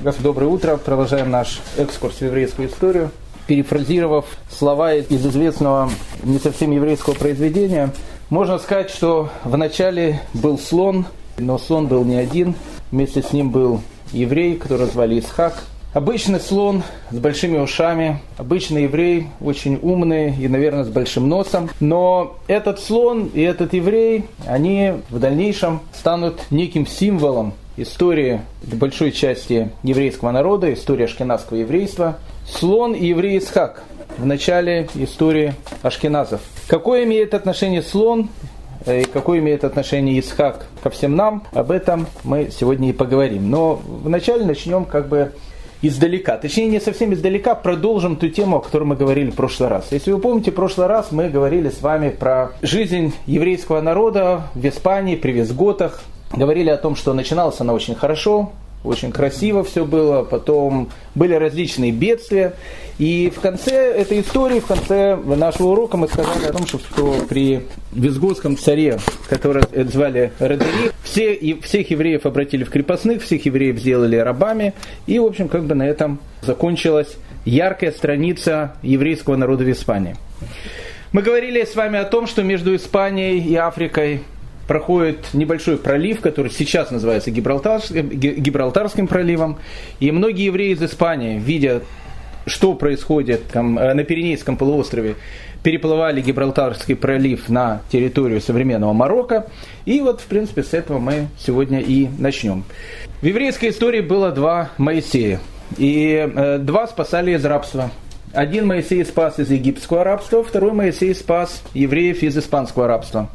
Доброе утро. Продолжаем наш экскурс в еврейскую историю. Перефразировав слова из известного не совсем еврейского произведения, можно сказать, что в начале был слон, но слон был не один. Вместе с ним был еврей, которого звали Исхак. Обычный слон с большими ушами, обычный еврей, очень умный и, наверное, с большим носом. Но этот слон и этот еврей, они в дальнейшем станут неким символом истории большой части еврейского народа, истории ашкенадского еврейства. Слон и еврей Исхак в начале истории ашкеназов. Какое имеет отношение слон и какое имеет отношение Исхак ко всем нам, об этом мы сегодня и поговорим. Но вначале начнем как бы издалека. Точнее, не совсем издалека, продолжим ту тему, о которой мы говорили в прошлый раз. Если вы помните, в прошлый раз мы говорили с вами про жизнь еврейского народа в Испании при Визготах. Говорили о том, что начиналась она очень хорошо, очень красиво все было, потом были различные бедствия. И в конце этой истории, в конце нашего урока мы сказали о том, что, что при Визготском царе, которого звали Родери, все, и, всех евреев обратили в крепостных, всех евреев сделали рабами. И, в общем, как бы на этом закончилась яркая страница еврейского народа в Испании. Мы говорили с вами о том, что между Испанией и Африкой проходит небольшой пролив, который сейчас называется Гибралтарским, Гибралтарским проливом. И многие евреи из Испании, видя, что происходит там, э, на Пиренейском полуострове, переплывали Гибралтарский пролив на территорию современного Марокко. И вот, в принципе, с этого мы сегодня и начнем. В еврейской истории было два Моисея. И э, два спасали из рабства. Один Моисей спас из египетского рабства, второй Моисей спас евреев из испанского рабства.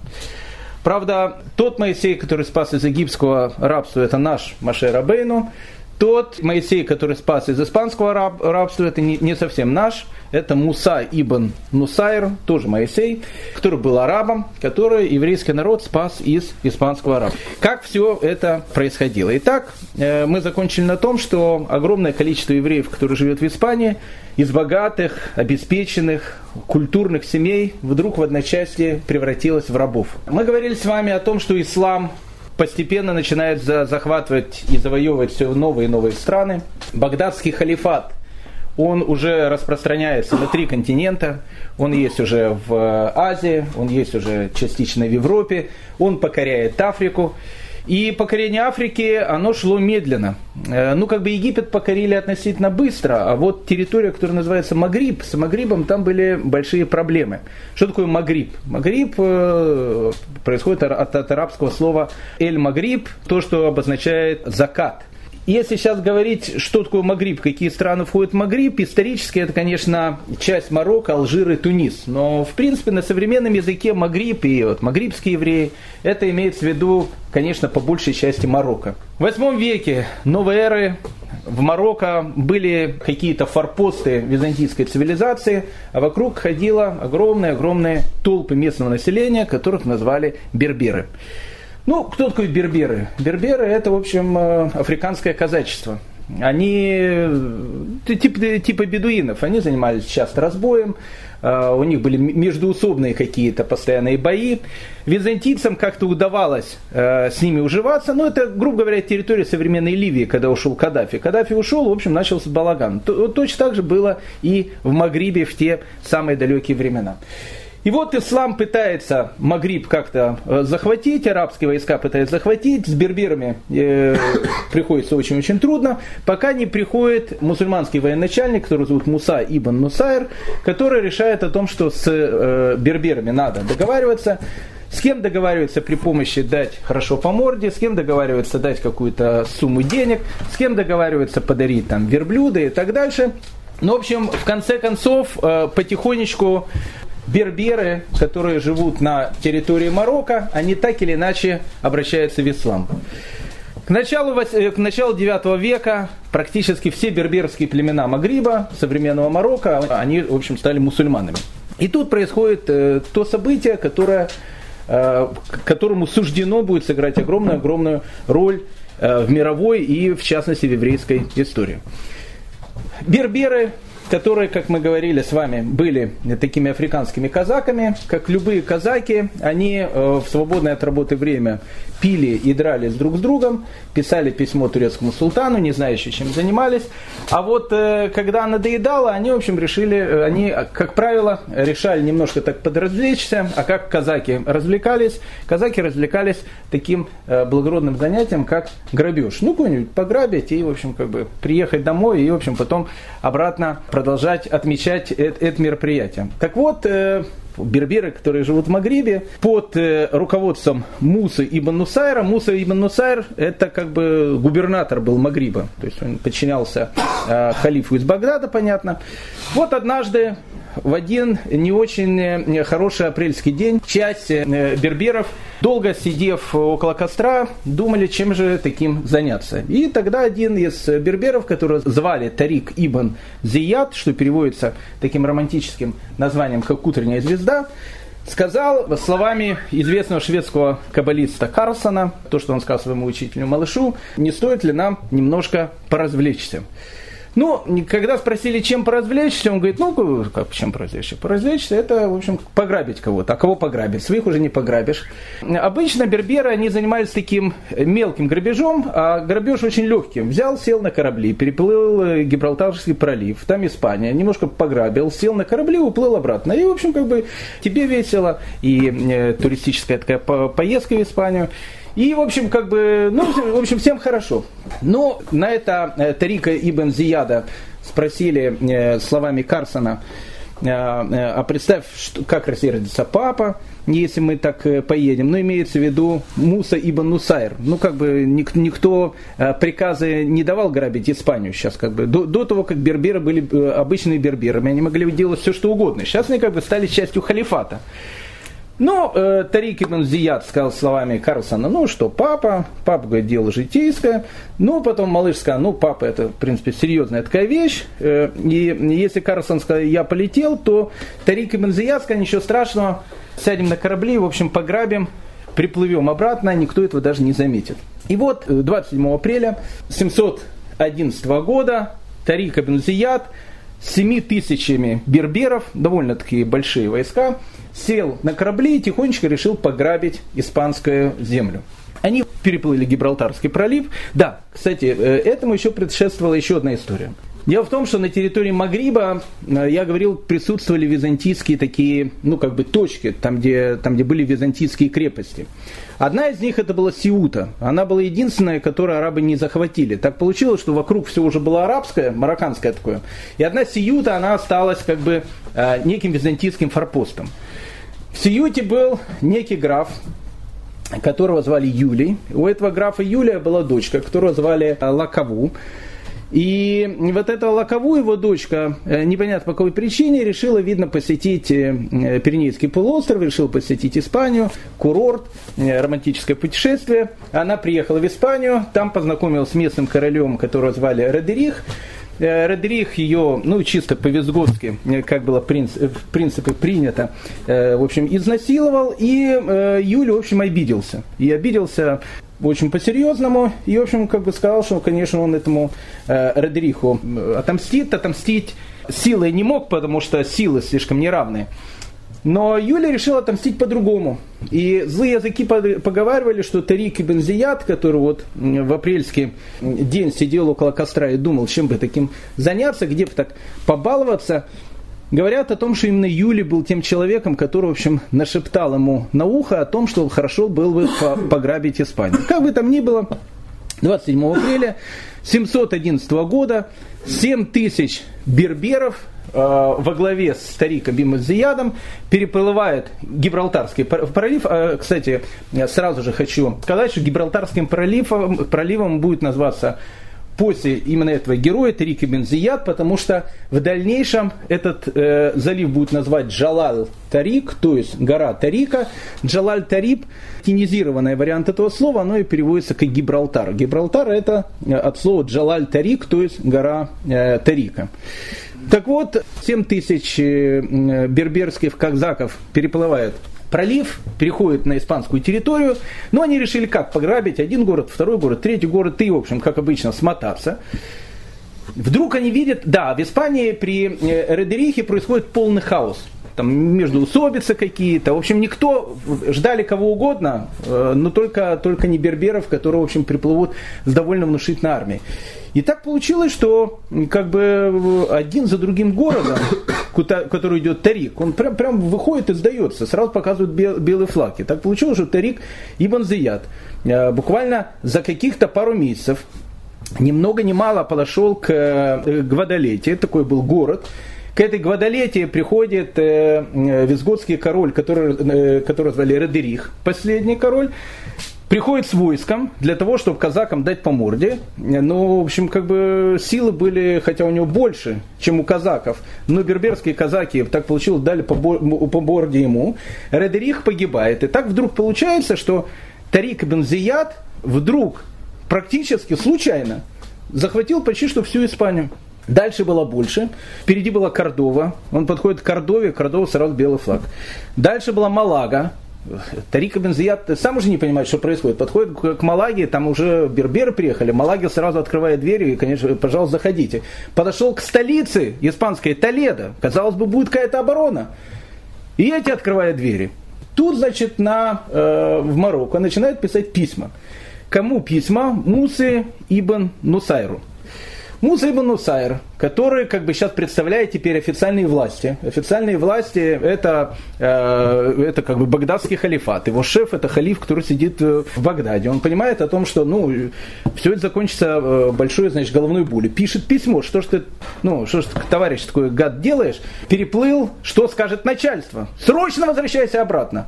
Правда, тот Моисей, который спас из египетского рабства, это наш Маше Рабейну. Тот Моисей, который спас из испанского раб, рабства, это не, не совсем наш. Это Муса ибн Нусайр, тоже Моисей, который был арабом, который еврейский народ спас из испанского рабства. Как все это происходило? Итак, э, мы закончили на том, что огромное количество евреев, которые живут в Испании, из богатых, обеспеченных, культурных семей вдруг в одночасье превратилась в рабов. Мы говорили с вами о том, что ислам постепенно начинает захватывать и завоевывать все новые и новые страны. Багдадский халифат, он уже распространяется на три континента. Он есть уже в Азии, он есть уже частично в Европе, он покоряет Африку. И покорение Африки, оно шло медленно. Э, ну, как бы Египет покорили относительно быстро, а вот территория, которая называется Магриб, с Магрибом там были большие проблемы. Что такое Магриб? Магриб э, происходит от, арабского слова «эль-Магриб», то, что обозначает «закат». Если сейчас говорить, что такое Магриб, какие страны входят в Магриб, исторически это, конечно, часть Марокко, Алжир и Тунис. Но, в принципе, на современном языке Магриб и вот, магрибские евреи, это имеется в виду, конечно, по большей части Марокко. В 8 веке новой эры в Марокко были какие-то форпосты византийской цивилизации, а вокруг ходило огромные-огромные толпы местного населения, которых назвали берберы. Ну, кто такой берберы? Берберы это, в общем, э, африканское казачество. Они типа, типа бедуинов, они занимались часто разбоем, э, у них были междуусобные какие-то постоянные бои. Византийцам как-то удавалось с ними уживаться, но это, грубо говоря, территория современной Ливии, когда ушел Каддафи. Каддафи ушел, в общем, начался балаган. Точно так же было и в Магрибе в те самые далекие времена. И вот ислам пытается Магриб как-то э, захватить, арабские войска пытаются захватить, с берберами э, приходится очень-очень трудно, пока не приходит мусульманский военачальник, который зовут Муса ибн Нусайр, который решает о том, что с э, берберами надо договариваться. С кем договариваются при помощи дать хорошо по морде, с кем договариваются дать какую-то сумму денег, с кем договариваются подарить там верблюда и так дальше. Ну, в общем, в конце концов, э, потихонечку берберы, которые живут на территории Марокко, они так или иначе обращаются в ислам. К началу, э, к началу 9 века практически все берберские племена Магриба, современного Марокко, они, в общем, стали мусульманами. И тут происходит э, то событие, которое, э, которому суждено будет сыграть огромную-огромную роль в мировой и, в частности, в еврейской истории. Берберы которые, как мы говорили с вами, были такими африканскими казаками. Как любые казаки, они э, в свободное от работы время пили и дрались друг с другом, писали письмо турецкому султану, не еще, чем занимались. А вот э, когда надоедало, они, в общем, решили, э, они, как правило, решали немножко так подразвлечься, а как казаки развлекались? Казаки развлекались таким благородным занятием, как грабеж. Ну, кого-нибудь пограбить и, в общем, как бы приехать домой и, в общем, потом обратно продолжать отмечать это, это мероприятие. Так вот, э, берберы, которые живут в Магрибе, под э, руководством Мусы ибн Нусайра. Муса ибн Нусайр это как бы губернатор был Магриба, то есть он подчинялся э, халифу из Багдада, понятно. Вот однажды в один не очень э, хороший апрельский день часть э, берберов, долго сидев около костра, думали, чем же таким заняться. И тогда один из берберов, которого звали Тарик Ибн Зият, что переводится таким романтическим названием, как «Утренняя звезда», сказал словами известного шведского каббалиста Карлсона, то, что он сказал своему учителю малышу, не стоит ли нам немножко поразвлечься. Ну, когда спросили, чем поразвлечься, он говорит, ну, как, чем поразвлечься? Поразвлечься – это, в общем, пограбить кого-то. А кого пограбить? Своих уже не пограбишь. Обычно берберы, они занимались таким мелким грабежом, а грабеж очень легким. Взял, сел на корабли, переплыл э, Гибралтарский пролив, там Испания, немножко пограбил, сел на корабли, уплыл обратно. И, в общем, как бы тебе весело, и э, туристическая такая поездка в Испанию. И, в общем, как бы, ну, в общем, всем хорошо. Но на это э, Тарика Ибн Зияда спросили э, словами Карсона, э, а представь, что, как рассердится папа, если мы так поедем. Но имеется в виду Муса ибн Нусайр. Ну, как бы никто приказы не давал грабить Испанию сейчас. Как бы. До, до того, как берберы были обычными берберами, они могли делать все, что угодно. Сейчас они как бы стали частью халифата. Но э, Тарик ибн Зияд сказал словами Карлсона, ну что, папа, папа говорит, дело житейское. Ну, потом малыш сказал, ну, папа, это, в принципе, серьезная такая вещь. Э, и если Карлсон сказал, я полетел, то Тарик ибн Зияд сказал, ничего страшного, сядем на корабли, в общем, пограбим, приплывем обратно, никто этого даже не заметит. И вот 27 э, апреля 711 года Тарик ибн Зияд с 7 тысячами берберов, довольно-таки большие войска, сел на корабли и тихонечко решил пограбить испанскую землю. Они переплыли Гибралтарский пролив. Да, кстати, э, этому еще предшествовала еще одна история. Дело в том, что на территории Магриба, э, я говорил, присутствовали византийские такие, ну, как бы точки, там где, там, где были византийские крепости. Одна из них это была Сиута. Она была единственная, которую арабы не захватили. Так получилось, что вокруг все уже было арабское, марокканское такое. И одна Сиута, она осталась как бы э, неким византийским форпостом. В Сиюте был некий граф, которого звали Юлий. У этого графа Юлия была дочка, которую звали э, Лакову. И вот эта Лакову, его дочка, э, непонятно по какой причине, решила, видно, посетить э, Пиренейский полуостров, решила посетить Испанию, курорт, романтическое путешествие. Она приехала в Испанию, там познакомилась с местным королем, которого звали Родерих. Э, Родрих ее, ну, чисто по-визготски, э, как было э, в принципе принято, в общем, изнасиловал, и Юля, в общем, обиделся. И обиделся очень по-серьезному, и, в общем, как бы сказал, что, конечно, он этому Родриху отомстит, отомстить силой не мог, потому что силы слишком неравные. Но Юля решила отомстить по-другому. И злые языки поговаривали, что Тарик ибн Зияд, который вот в апрельский день сидел около костра и думал, чем бы таким заняться, где бы так побаловаться, говорят о том, что именно Юли был тем человеком, который, в общем, нашептал ему на ухо о том, что хорошо было бы пограбить Испанию. Как бы там ни было, 27 апреля 711 года 7 тысяч берберов э, во главе с стариком Бимазиядом переплывает Гибралтарский пролив. Э, кстати, сразу же хочу сказать, что Гибралтарским проливом, проливом будет назваться после именно этого героя Тарик ибн Зияд, потому что в дальнейшем этот э, залив будет назвать Джалал Тарик, то есть гора Тарика. Джалаль Тариб, тинизированный вариант этого слова, оно и переводится как Гибралтар. Гибралтар это э, от слова Джалаль Тарик, то есть гора э, Тарика. Так вот, 7 тысяч э, берберских казаков переплывают пролив, переходит на испанскую территорию, но они решили как пограбить один город, второй город, третий город и, в общем, как обычно, смотаться. Вдруг они видят, да, в Испании при э, Редерихе происходит полный хаос. Там между усобицы какие-то. В общем, никто, ждали кого угодно, э, но только, только не берберов, которые, в общем, приплывут с довольно внушительной армией. И так получилось, что как бы один за другим городом, куда, который идет Тарик, он прям, прям выходит и сдается, сразу показывают бел, белые флаги. Так получилось, что Тарик Ибн Зияд э, буквально за каких-то пару месяцев ни много ни мало подошел к э, Гвадалете, такой был город, к этой Гвадалете приходит э, визготский король, который, э, который звали Редерих, последний король, приходит с войском для того, чтобы казакам дать по морде. Ну, в общем, как бы силы были, хотя у него больше, чем у казаков. Но берберские казаки, так получилось, дали по, по морде ему. Редерих погибает. И так вдруг получается, что Тарик ибн Зияд вдруг практически случайно захватил почти что всю Испанию. Дальше было больше. Впереди была Кордова. Он подходит к Кордове, Кордова сразу белый флаг. Дальше была Малага. Тарик Ибн Зияд сам уже не понимает, что происходит. Подходит к Малаге, там уже берберы приехали. Малаги сразу открывает двери и, конечно, пожалуйста, заходите. Подошел к столице испанской, Толедо. Казалось бы, будет какая-то оборона. И эти открывают двери. Тут, значит, на, э, в Марокко начинают писать письма. Кому письма? Мусы Ибн Нусайру. Муса ибн Нусайр, который как бы сейчас представляет теперь официальные власти. Официальные власти это, э, это как бы багдадский халифат. Его шеф это халиф, который сидит э, в Багдаде. Он понимает о том, что ну, все это закончится э, большой значит, головной болью. Пишет письмо, что ж ты, ну, что ж ты, товарищ, такой гад делаешь? Переплыл, что скажет начальство? Срочно возвращайся обратно.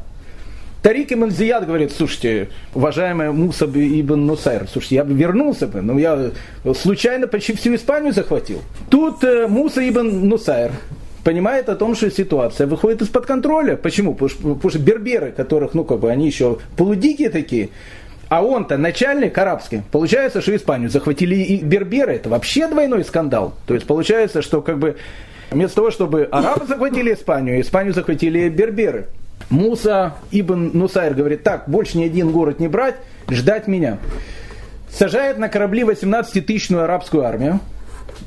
Тарик ибн Зияд говорит, слушайте, уважаемый Муса ибн Нусайр, слушайте, я бы вернулся бы, но я случайно почти всю Испанию захватил. Тут э, Муса ибн Нусайр понимает о том, что ситуация выходит из-под контроля. Почему? Потому что, потому что берберы, которых, ну, как бы, они еще полудикие такие, а он-то начальник арабский. Получается, что Испанию захватили и берберы. Это вообще двойной скандал. То есть получается, что как бы вместо того, чтобы арабы захватили Испанию, Испанию захватили берберы. Муса Ибн Нусайр говорит, так, больше ни один город не брать, ждать меня. Сажает на корабли 18-тысячную арабскую армию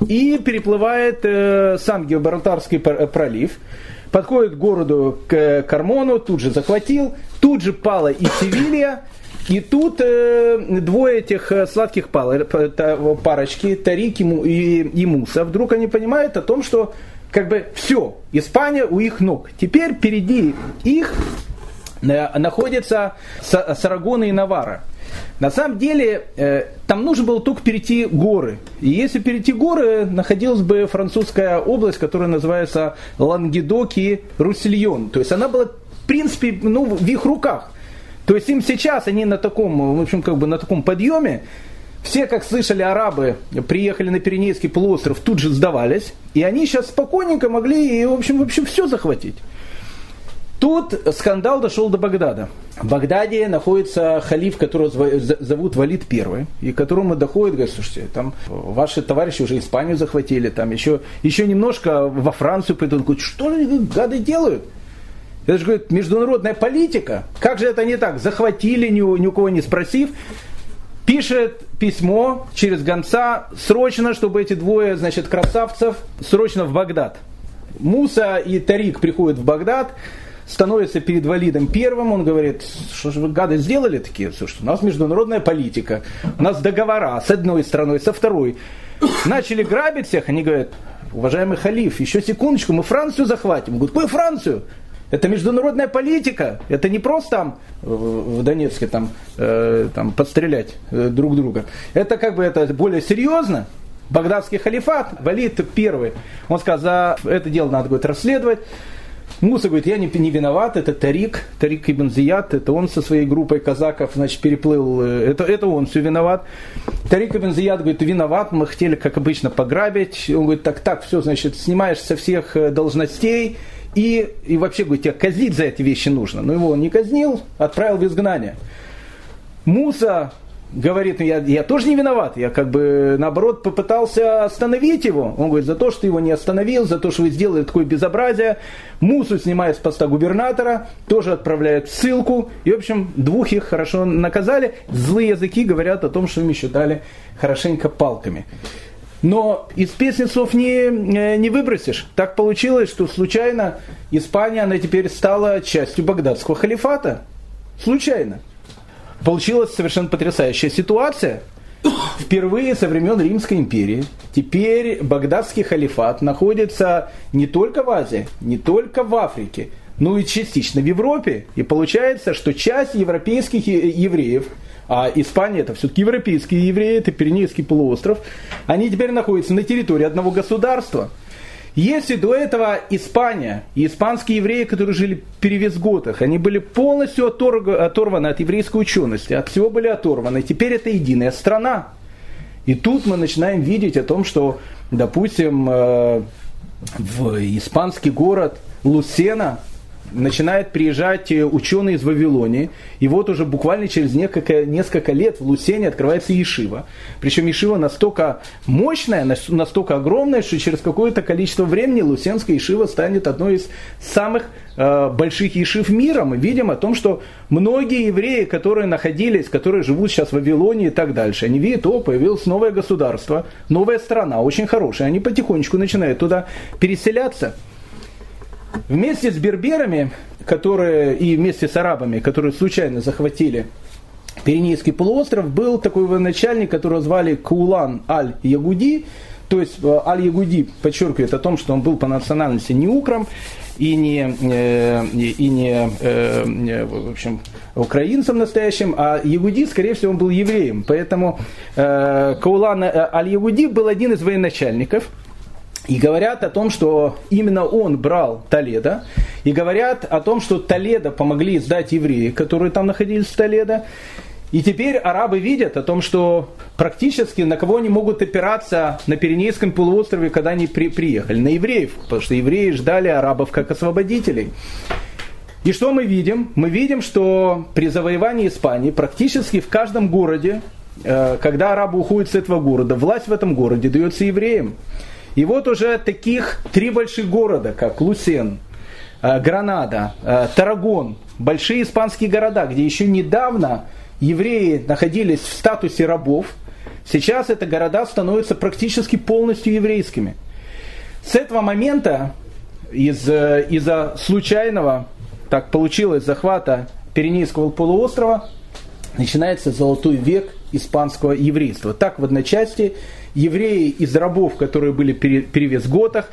и переплывает э, сам Гибралтарский пролив, подходит к городу к Кармону, тут же захватил, тут же пала и Севилья, и тут э, двое этих э, сладких пал, э, парочки, Тарик и, и, и Муса, вдруг они понимают о том, что как бы все, Испания у их ног. Теперь впереди их э, находятся Сарагона и Навара. На самом деле, э, там нужно было только перейти горы. И если перейти горы, находилась бы французская область, которая называется Лангедок и Руссельон. То есть она была, в принципе, ну, в их руках. То есть им сейчас, они на таком, в общем, как бы на таком подъеме, все, как слышали арабы, приехали на Пиренейский полуостров, тут же сдавались, и они сейчас спокойненько могли, и, в общем, вообще все захватить. Тут скандал дошел до Багдада. В Багдаде находится халиф, которого зовут Валид I, и которому доходит, говорит, слушайте, там ваши товарищи уже Испанию захватили, там еще, еще немножко во Францию пойдут. Говорит, что они гады делают? Это же, говорит, международная политика. Как же это не так? Захватили, ни, ни у кого не спросив пишет письмо через гонца срочно, чтобы эти двое, значит, красавцев срочно в Багдад. Муса и Тарик приходят в Багдад, становятся перед Валидом первым, он говорит, что же вы гады сделали такие, слушайте, у нас международная политика, у нас договора с одной страной, со второй. Начали грабить всех, они говорят, уважаемый халиф, еще секундочку, мы Францию захватим. Он говорит, какую Францию? Это международная политика. Это не просто там в Донецке там, э, там подстрелять э, друг друга. Это как бы это более серьезно. Багдадский халифат, Валид первый, он сказал, за это дело надо будет расследовать. Муса говорит, я не, не виноват, это Тарик, Тарик Ибн Зияд, это он со своей группой казаков, значит, переплыл, э, это, это он все виноват. Тарик Ибн Зияд говорит, виноват, мы хотели, как обычно, пограбить. Он говорит, так, так, все, значит, снимаешь со всех э, должностей, и, и вообще, говорит, тебе казнить за эти вещи нужно. Но его он не казнил, отправил в изгнание. Муса говорит, ну я, я тоже не виноват, я как бы наоборот попытался остановить его. Он говорит, за то, что его не остановил, за то, что вы сделали такое безобразие. Мусу снимает с поста губернатора, тоже отправляет в ссылку. И, в общем, двух их хорошо наказали. Злые языки говорят о том, что им еще дали хорошенько палками. Но из песни слов не, э, не выбросишь. Так получилось, что случайно Испания, она теперь стала частью багдадского халифата. Случайно. Получилась совершенно потрясающая ситуация. Впервые со времен Римской империи теперь багдадский халифат находится не только в Азии, не только в Африке, но и частично в Европе. И получается, что часть европейских евреев – а Испания это все-таки европейские евреи, это Пиренейский полуостров, они теперь находятся на территории одного государства. Если до этого Испания и испанские евреи, которые жили в перевесготах, они были полностью оторваны от еврейской учености, от всего были оторваны, теперь это единая страна. И тут мы начинаем видеть о том, что, допустим, э, в испанский город Лусена, начинает приезжать э, ученые из Вавилонии, и вот уже буквально через несколько, несколько лет в Лусене открывается Ешива. Причем Ешива настолько мощная, настолько огромная, что через какое-то количество времени Лусенская Ешива станет одной из самых э, больших Ешив мира. Мы видим о том, что многие евреи, которые находились, которые живут сейчас в Вавилоне и так дальше, они видят, о, появилось новое государство, новая страна, очень хорошая, они потихонечку начинают туда переселяться. Вместе с берберами, которые, и вместе с арабами, которые случайно захватили Пиренейский полуостров, был такой военачальник, которого звали Каулан Аль-Ягуди, то есть э, Аль-Ягуди подчеркивает о том, что он был по национальности не укром и не, э, и не э, в общем, украинцем настоящим, а Ягуди, скорее всего, он был евреем. Поэтому Каулан Аль-Ягуди был один из военачальников – и говорят о том, что именно он брал Толедо. И говорят о том, что Толедо помогли сдать евреи, которые там находились в Толедо. И теперь арабы видят о том, что практически на кого они могут опираться на Пиренейском полуострове, когда они при, приехали? На евреев, потому что евреи ждали арабов как освободителей. И что мы видим? Мы видим, что при завоевании Испании практически в каждом городе, э, когда арабы уходят с этого города, власть в этом городе дается евреям. И вот уже таких три больших города, как Лусен, э, Гранада, э, Тарагон, большие испанские города, где еще недавно евреи находились в статусе рабов, сейчас это города становятся практически полностью еврейскими. С этого момента из, э, из-за случайного, так получилось, захвата Пиренейского полуострова, начинается золотой век испанского еврейства. Так в одночасье евреи из рабов, которые были перевес готах,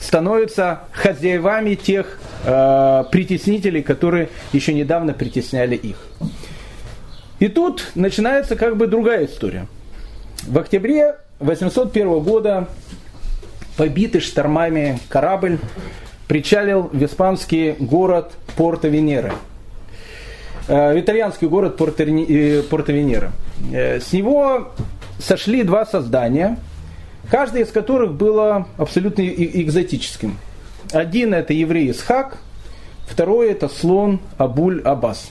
становятся хозяевами тех э, притеснителей, которые еще недавно притесняли их. И тут начинается как бы другая история. В октябре 801 года побитый штормами корабль причалил в испанский город Порто-Венеры. Э, в итальянский город Порто-Венера. Порто э, С него сошли два создания, каждое из которых было абсолютно экзотическим. Один это еврей Исхак, второй это слон Абуль Аббас.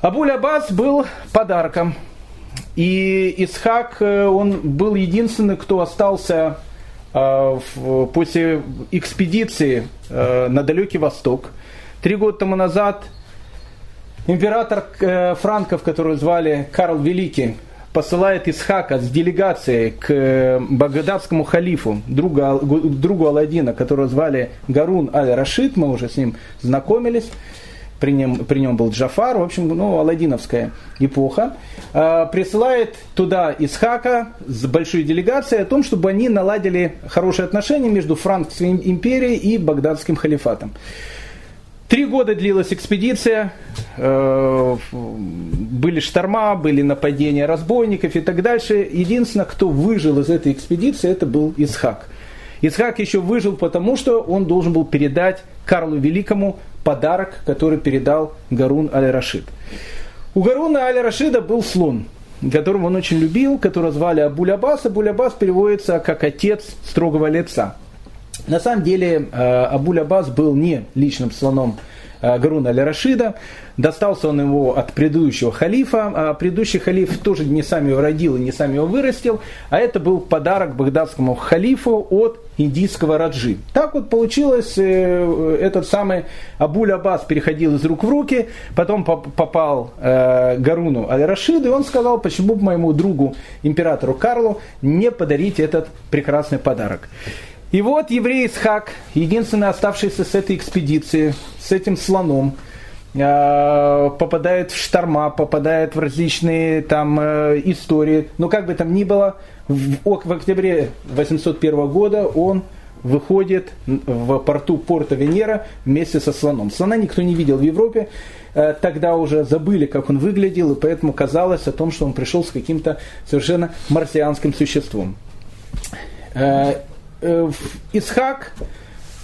Абуль Аббас был подарком, и Исхак, э, он был единственный, кто остался э, после экспедиции э, на далекий восток. Три года тому назад император франков, которого звали Карл Великий, посылает Исхака с делегацией к э, багдадскому халифу, другу, другу Алладина, которого звали Гарун Аль-Рашид, мы уже с ним знакомились, при нем, при нем был Джафар, в общем, ну, Аладдиновская эпоха, э, присылает туда Исхака с большой делегацией о том, чтобы они наладили хорошие отношения между Франкской империей и Багдадским халифатом. Три года длилась экспедиция, э, были шторма, были нападения разбойников и так дальше. Единственное, кто выжил из этой экспедиции, это был Исхак. Исхак еще выжил потому, что он должен был передать Карлу Великому подарок, который передал Гарун Аль-Рашид. У Гаруна Аль-Рашида был слон, которого он очень любил, которого звали Абуль-Аббас. Абуль-Аббас переводится как отец строгого лица. На самом деле э, Абуль Аббас был не личным слоном э, Гаруна аль-Рашида. Достался он его от предыдущего халифа. А предыдущий халиф тоже не сам его родил и не сам его вырастил, а это был подарок багдадскому халифу от индийского раджи. Так вот получилось, э, этот самый Абуль Аббас переходил из рук в руки, потом попал Гаруну Аль-Рашиду, и он сказал, почему бы моему другу, императору Карлу, не подарить этот прекрасный подарок. И вот еврей Исхак, единственный оставшийся с этой экспедиции, с этим слоном, э, попадает в шторма, попадает в различные там истории. Но как бы там ни было, в, в октябре 801 года он выходит в порту порта Венера вместе со слоном. Слона никто не видел в Европе, э, тогда уже забыли, как он выглядел, и поэтому казалось о том, что он пришел с каким-то совершенно марсианским существом. Э, Исхак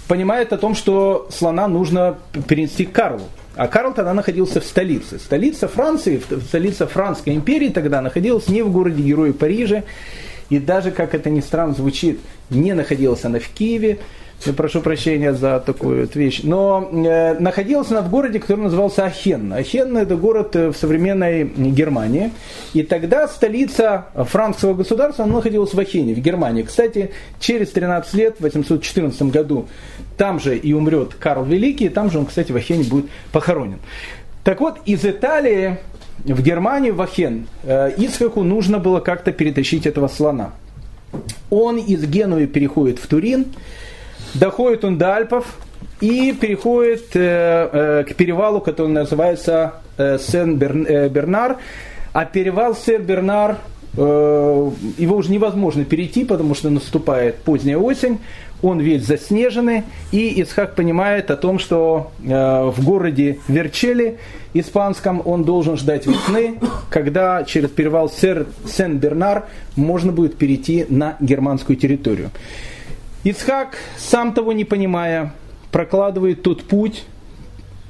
понимает о том, что слона нужно перенести к Карлу. А Карл тогда находился в столице. Столица Франции, столица Франской империи тогда находилась не в городе Героя Париже, и даже, как это ни странно звучит, не находилась она в Киеве, прошу прощения за такую вот вещь. Но э, находилась она в городе, который назывался Ахен. Ахен – это город э, в современной Германии. И тогда столица франкского государства она находилась в Ахене, в Германии. Кстати, через 13 лет, в 814 году, там же и умрет Карл Великий, и там же он, кстати, в Ахене будет похоронен. Так вот, из Италии в Германии, в Ахен, э, Исхаку нужно было как-то перетащить этого слона. Он из Генуи переходит в Турин, доходит он до Альпов и переходит э, э, к перевалу, который называется Сен-Бернар. А перевал Сен-Бернар, его уже невозможно перейти, потому что наступает поздняя осень он весь заснеженный, и Исхак понимает о том, что э, в городе Верчели испанском он должен ждать весны, когда через перевал Сен-Бернар можно будет перейти на германскую территорию. Исхак, сам того не понимая, прокладывает тот путь,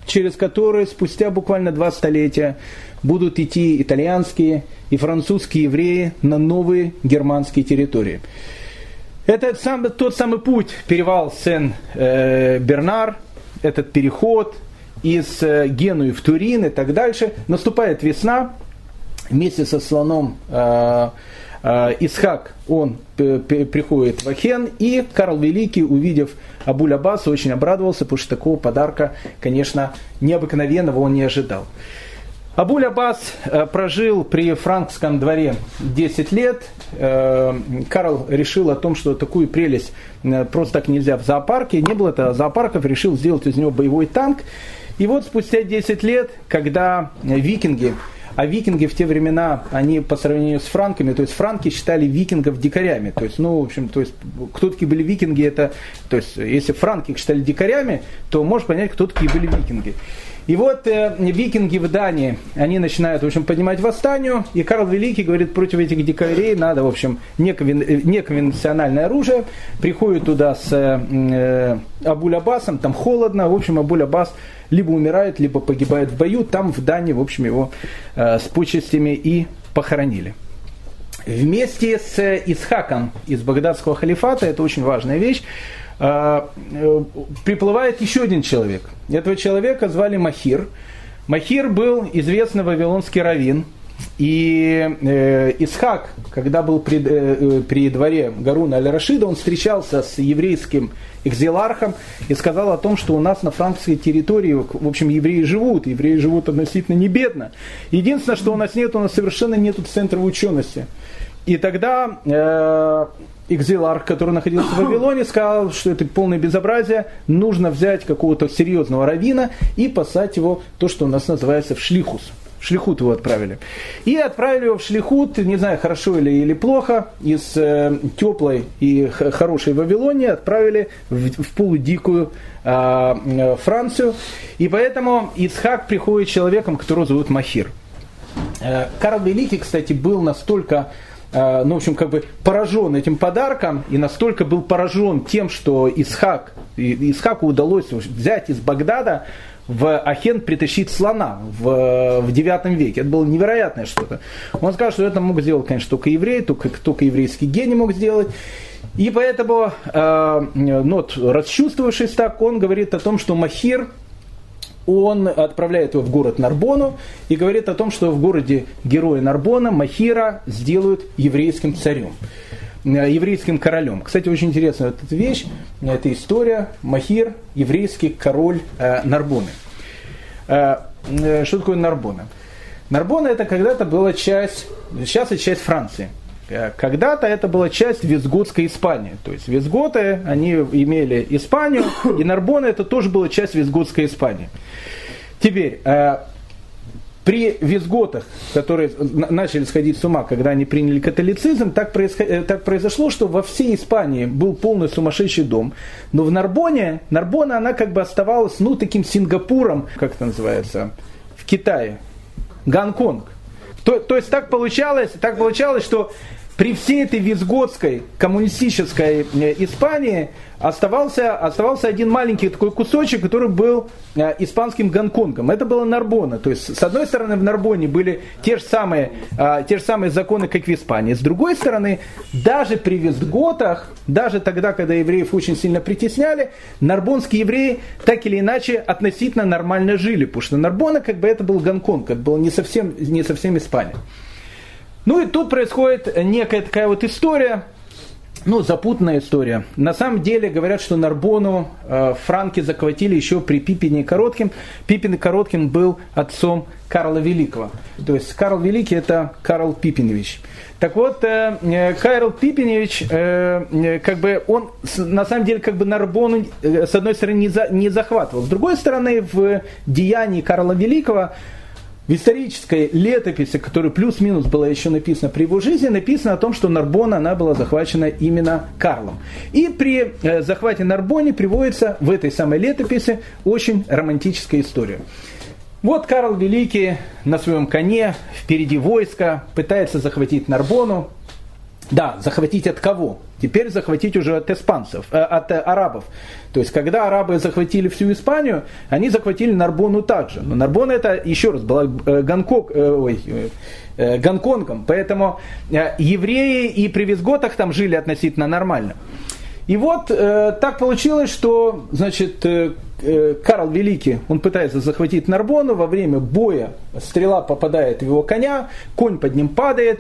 через который спустя буквально два столетия будут идти итальянские и французские евреи на новые германские территории. Это сам, тот самый путь, перевал Сен-Бернар, этот переход из э, Генуи в Турин и так дальше. Наступает весна, вместе со слоном э, Исхак, он приходит в Ахен, и Карл Великий, увидев Абуль Аббаса, очень обрадовался, потому что такого подарка, конечно, необыкновенного он не ожидал. Абуль Аббас э, прожил при франкском дворе 10 лет. Э, Карл решил о том, что такую прелесть э, просто так нельзя в зоопарке. Не было это зоопарков, решил сделать из него боевой танк. И вот спустя 10 лет, когда викинги, а викинги в те времена, они по сравнению с франками, то есть франки считали викингов дикарями. То есть, ну, в общем, то есть, кто такие были викинги, это, то есть, если франки считали дикарями, то можешь понять, кто такие были викинги. И вот э, викинги в Дании, они начинают, в общем, поднимать восстание, и Карл Великий говорит, против этих дикарей надо, в общем, неконвен, э, неконвенциональное оружие. Приходит туда с э, Абуль-Аббасом, там холодно, в общем, Абуль-Аббас либо умирает, либо погибает в бою. Там в Дании, в общем, его э, с почестями и похоронили. Вместе с Исхаком из Багдадского халифата, это очень важная вещь, э, приплывает еще один человек. Этого человека звали Махир. Махир был известный вавилонский раввин. И э, Исхак, когда был при, э, при дворе Гаруна Аль-Рашида, он встречался с еврейским экзилархом и сказал о том, что у нас на франкской территории, в общем, евреи живут, евреи живут относительно не бедно. Единственное, что у нас нет, у нас совершенно нет центра учености. И тогда э, Экзиларх, который находился в Вавилоне, сказал, что это полное безобразие, нужно взять какого-то серьезного равина и послать его, то, что у нас называется, в шлихус. В шлихут его отправили. И отправили его в шлихут, не знаю, хорошо или, или плохо, из э, теплой и хорошей Вавилонии отправили в, в полудикую а, э, Францию. И поэтому Ицхак приходит человеком, которого зовут Махир. Э, Карл Великий, кстати, был настолько Э, ну, в общем, как бы поражен этим подарком и настолько был поражен тем, что Исхак, Исхаку удалось взять из Багдада в Ахен притащить слона в, в 9 веке. Это было невероятное что-то. Он сказал, что это мог сделать, конечно, только еврей, только, только еврейский гений мог сделать. И поэтому, э, ну, вот, расчувствовавшись так, он говорит о том, что Махир он отправляет его в город Нарбону и говорит о том, что в городе героя Нарбона Махира сделают еврейским царем еврейским королем. Кстати, очень интересная эта вещь, эта история. Махир, еврейский король э, Нарбоны. Э, э, что такое Нарбона? Нарбона это когда-то была часть, сейчас это часть Франции. Э, когда-то это была часть Визготской Испании. То есть Визготы, они имели Испанию, и Нарбона это тоже была часть Визготской Испании. Теперь, э, при визготах, которые начали сходить с ума, когда они приняли католицизм, так, происход... Э, так произошло, что во всей Испании был полный сумасшедший дом. Но в Нарбоне, Нарбона, она как бы оставалась, ну, таким Сингапуром, как это называется, в Китае. Гонконг. То, то есть так получалось, так получалось, что при всей этой визготской коммунистической э, Испании оставался, оставался один маленький такой кусочек, который был э, испанским Гонконгом. Это было Нарбона. То есть, с одной стороны, в Нарбоне были те же самые, э, те же самые законы, как в Испании. С другой стороны, даже при визготах, даже тогда, когда евреев очень сильно притесняли, нарбонские евреи так или иначе относительно нормально жили. Потому что Нарбона, как бы, это был Гонконг, это было не совсем, не совсем Испания. Ну и тут происходит некая такая вот история, ну, запутанная история. На самом деле говорят, что Нарбону э, франки захватили еще при Пипине Коротким. Пипин Короткин был отцом Карла Великого. То есть Карл Великий это Карл Пипинович. Так вот, э, э Карл Пипинович, э, э, как бы он на самом деле как бы Нарбону э, с одной стороны не, за, не захватывал. С другой стороны, в деянии Карла Великого в исторической летописи, которая плюс-минус была еще написана при его жизни, написано о том, что Нарбона она была захвачена именно Карлом. И при э, захвате Нарбоне приводится в этой самой летописи очень романтическая история. Вот Карл Великий на своем коне, впереди войска, пытается захватить Нарбону, да, захватить от кого? Теперь захватить уже от испанцев, э, от э, арабов. То есть, когда арабы захватили всю Испанию, они захватили Нарбону также. Но Нарбона это, еще раз, была э, Гонконг, э, ой, э, Гонконгом. Поэтому э, евреи и при визготах там жили относительно нормально. И вот э, так получилось, что, значит, э, э Карл Великий, он пытается захватить Нарбону, во время боя стрела попадает в его коня, конь под ним падает,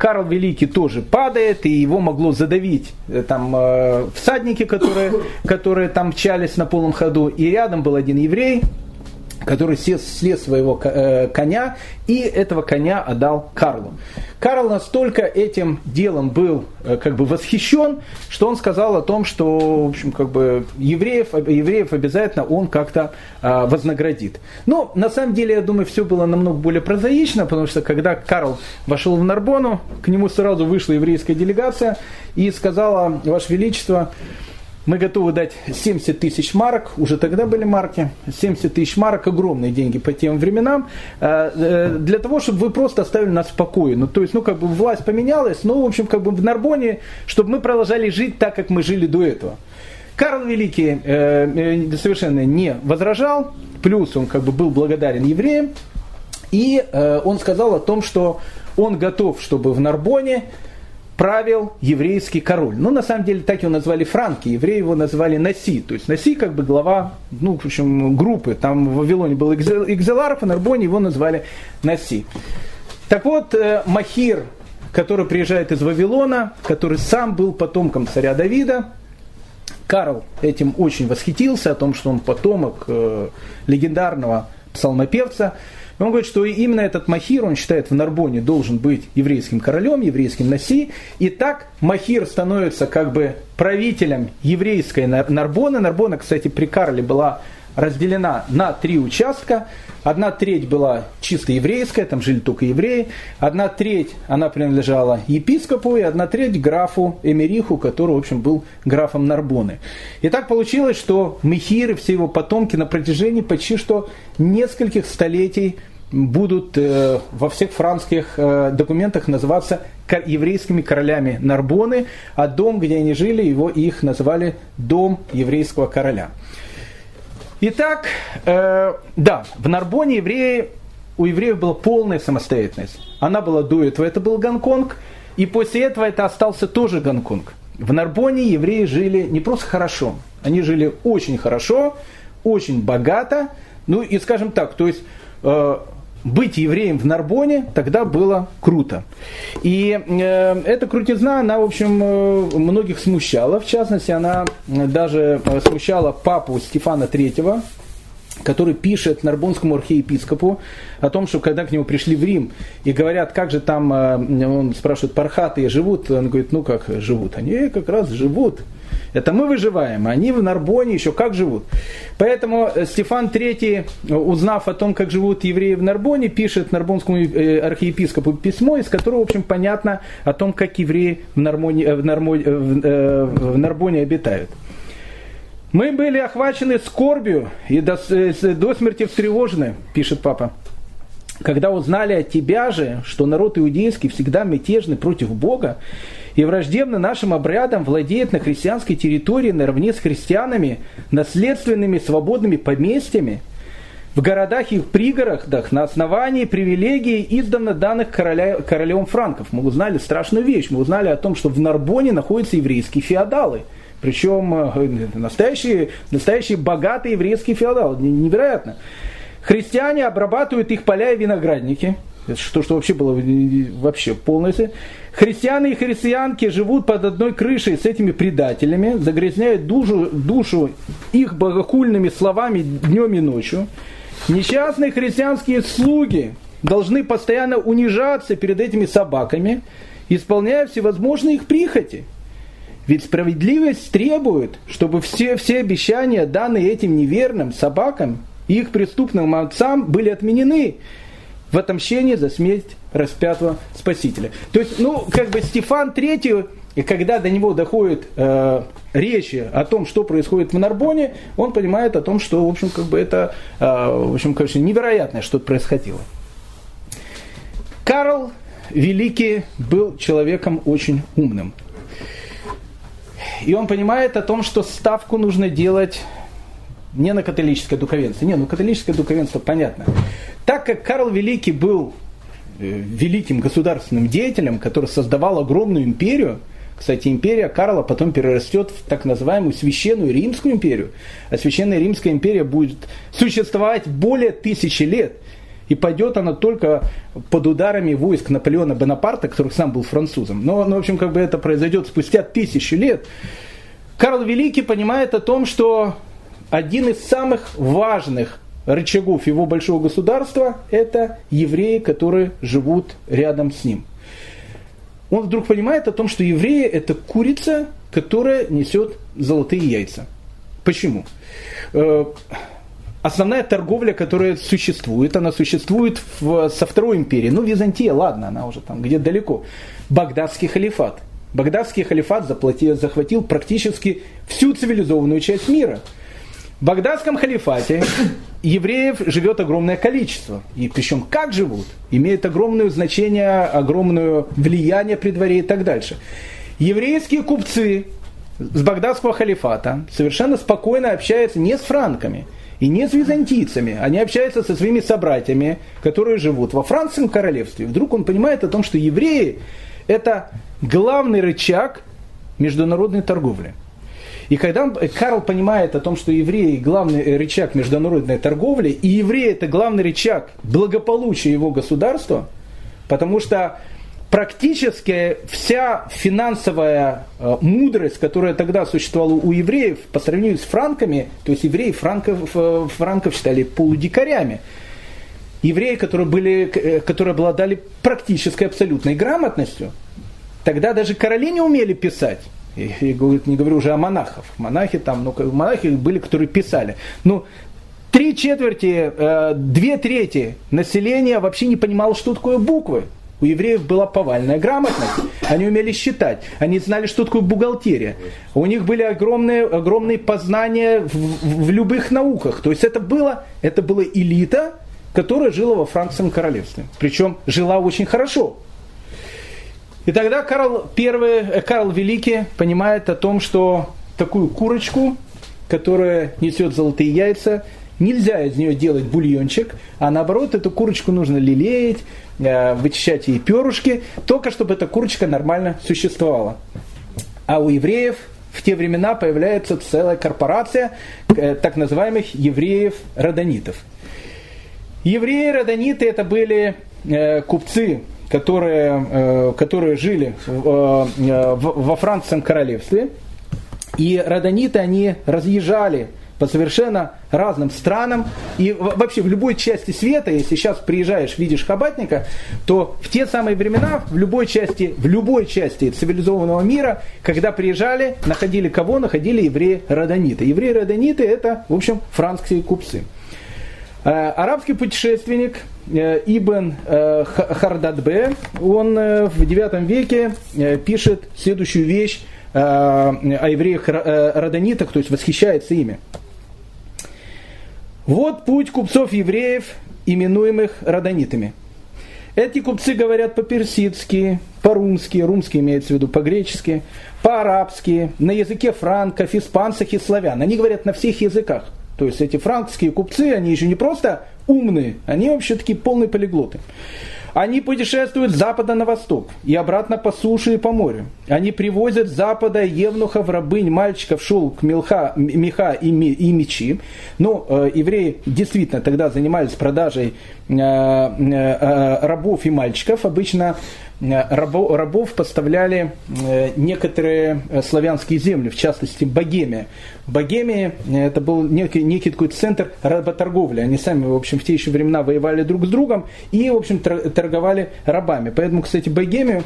Карл Великий тоже падает, и его могло задавить э, там э, всадники, которые, которые там мчались на полном ходу. И рядом был один еврей, который слез, слез своего э, коня и этого коня отдал Карлу. Карл настолько этим делом был э, как бы восхищен, что он сказал о том, что в общем, как бы евреев, евреев обязательно он как-то э, вознаградит. Но на самом деле, я думаю, все было намного более прозаично, потому что когда Карл вошел в Нарбону, к нему сразу вышла еврейская делегация и сказала, Ваше Величество, мы готовы дать 70 тысяч марок, уже тогда были марки, 70 тысяч марок, огромные деньги по тем временам, э, э, для того, чтобы вы просто оставили нас в покое. Ну, то есть, ну, как бы власть поменялась, но, в общем, как бы в Нарбоне, чтобы мы продолжали жить так, как мы жили до этого. Карл Великий э, совершенно не возражал, плюс он как бы был благодарен евреям, и он сказал о том, что он готов, чтобы в Нарбоне правил еврейский король. Ну, на самом деле, так его назвали франки, евреи его назвали Наси. То есть Наси как бы глава, ну, в общем, группы. Там в Вавилоне был Экзеларов, а на Нарбоне его назвали Наси. Так вот, э, Махир, который приезжает из Вавилона, который сам был потомком царя Давида, Карл этим очень восхитился, о том, что он потомок э, легендарного псалмопевца. Он говорит, что именно этот Махир, он считает, в Нарбоне должен быть еврейским королем, еврейским Наси. И так Махир становится как бы правителем еврейской Нарбоны. Нарбона, кстати, при Карле была разделена на три участка. Одна треть была чисто еврейская, там жили только евреи. Одна треть, она принадлежала епископу, и одна треть графу Эмериху, который, в общем, был графом Нарбоны. И так получилось, что Мехир и все его потомки на протяжении почти что нескольких столетий будут э, во всех французских э, документах называться еврейскими королями Нарбоны, а дом, где они жили, его их называли дом еврейского короля. Итак, э, да, в Нарбоне евреи, у евреев была полная самостоятельность. Она была до этого, это был Гонконг, и после этого это остался тоже Гонконг. В Нарбоне евреи жили не просто хорошо, они жили очень хорошо, очень богато, Ну и скажем так, то есть э, быть евреем в Нарбоне тогда было круто. И э, эта крутизна, она, в общем, э, многих смущала. В частности, она даже э, смущала папу Стефана III, который пишет Нарбонскому архиепископу о том, что когда к нему пришли в Рим и говорят, как же там, э, он спрашивает, пархатые живут, он говорит, ну как живут? Они как раз живут. Это мы выживаем, а они в Нарбоне еще как живут. Поэтому э, Стефан III, узнав о том, как живут евреи в Нарбоне, пишет Нарбонскому э, архиепископу письмо, из которого, в общем, понятно о том, как евреи в, Нармоне, в, Нармоне, в Нарбоне обитают. Мы были охвачены скорбью и до, до смерти встревожены, пишет папа. Когда узнали от тебя же, что народ иудейский всегда мятежный против Бога и враждебно нашим обрядам владеет на христианской территории наравне с христианами наследственными свободными поместьями, в городах и в пригородах на основании привилегий, издавна данных короля, королем франков. Мы узнали страшную вещь. Мы узнали о том, что в Нарбоне находятся еврейские феодалы – причем э, настоящие, настоящие богатые еврейские феодалы. Невероятно. Христиане обрабатывают их поля и виноградники. Что, что вообще было вообще полностью. Христиане и христианки живут под одной крышей с этими предателями, загрязняют душу, душу их богохульными словами днем и ночью. Несчастные христианские слуги должны постоянно унижаться перед этими собаками, исполняя всевозможные их прихоти. Ведь справедливость требует, чтобы все, все обещания, данные этим неверным собакам их преступным отцам, были отменены в отомщении за смерть распятого Спасителя. То есть, ну, как бы Стефан Третий, и когда до него доходит э, речи о том, что происходит в Нарбоне, он понимает о том, что, в общем, как бы это, э, в общем, конечно, невероятное, что происходило. Карл Великий был человеком очень умным. И он понимает о том, что ставку нужно делать не на католическое духовенство. Не, ну католическое духовенство понятно. Так как Карл Великий был э, великим государственным деятелем, который создавал огромную империю, кстати, империя Карла потом перерастет в так называемую Священную Римскую империю. А Священная Римская империя будет существовать более тысячи лет. И пойдет она только под ударами войск Наполеона Бонапарта, который сам был французом. Но, ну, в общем, как бы это произойдет спустя тысячи лет. Карл Великий понимает о том, что один из самых важных рычагов его большого государства – это евреи, которые живут рядом с ним. Он вдруг понимает о том, что евреи – это курица, которая несет золотые яйца. Почему? Э, основная торговля, которая существует, она существует в, со Второй империи. Ну, Византия, ладно, она уже там где-то далеко. Багдадский халифат. Багдадский халифат заплатил, захватил практически всю цивилизованную часть мира. В Багдадском халифате евреев живет огромное количество. И причем как живут, имеет огромное значение, огромное влияние при дворе и так дальше. Еврейские купцы с Багдадского халифата совершенно спокойно общаются не с франками – и не с византийцами. Они общаются со своими собратьями, которые живут во Французском королевстве. Вдруг он понимает о том, что евреи – это главный рычаг международной торговли. И когда Карл понимает о том, что евреи – главный рычаг международной торговли, и евреи – это главный рычаг благополучия его государства, потому что практически вся финансовая э, мудрость, которая тогда существовала у евреев по сравнению с франками, то есть евреи франков, э, франков считали полудикарями. Евреи, которые, были, э, которые обладали практической абсолютной грамотностью, тогда даже короли не умели писать. И не говорю уже о монахах. Монахи там, ну, монахи были, которые писали. Ну, три четверти, э, две трети населения вообще не понимало, что такое буквы. У евреев была повальная грамотность. Они умели считать. Они знали, что такое бухгалтерия. У них были огромные, огромные познания в, в любых науках. То есть это было, это была элита, которая жила во франкском королевстве. Причем жила очень хорошо. И тогда Карл, первый, э, Карл Великий понимает о том, что такую курочку, которая несет золотые яйца, нельзя из нее делать бульончик, а наоборот эту курочку нужно лелеять, Э, вычищать ей перышки, только чтобы эта курочка нормально существовала. А у евреев в те времена появляется целая корпорация э, так называемых евреев-родонитов. Евреи, родониты это были купцы, которые, э, которые жили э, во Франкском королевстве. И родониты, они разъезжали по совершенно разным странам. И вообще в любой части света, если сейчас приезжаешь, видишь хабатника, то в те самые времена, в любой части, в любой части цивилизованного мира, когда приезжали, находили кого? Находили евреи-родониты. Евреи-родониты это, в общем, франкские купцы. Э, арабский путешественник э, Ибн э, Хардадбе, он в IX веке пишет следующую вещь о евреях-родонитах, то есть восхищается ими. Вот путь купцов-евреев, именуемых родонитами. Эти купцы говорят по-персидски, по-румски, румский имеется в виду, по-гречески, по-арабски, на языке франков, испанцев и славян. Они говорят на всех языках. То есть эти франкские купцы, они еще не просто умные, они вообще такие полные полиглоты. Они путешествуют с запада на восток и обратно по суше и по морю. Они привозят с запада евнухов, рабынь, мальчиков, шелк, мелха, меха и, ми, и мечи. Ну, э, евреи действительно тогда занимались продажей э, э, рабов и мальчиков. Обычно Э, рабов, поставляли э, некоторые э, славянские земли, в частности Богемия. Богемия это был некий, некий такой центр работорговли. Они сами, в общем, в те еще времена воевали друг с другом и, в общем, торговали рабами. Поэтому, кстати, Богемию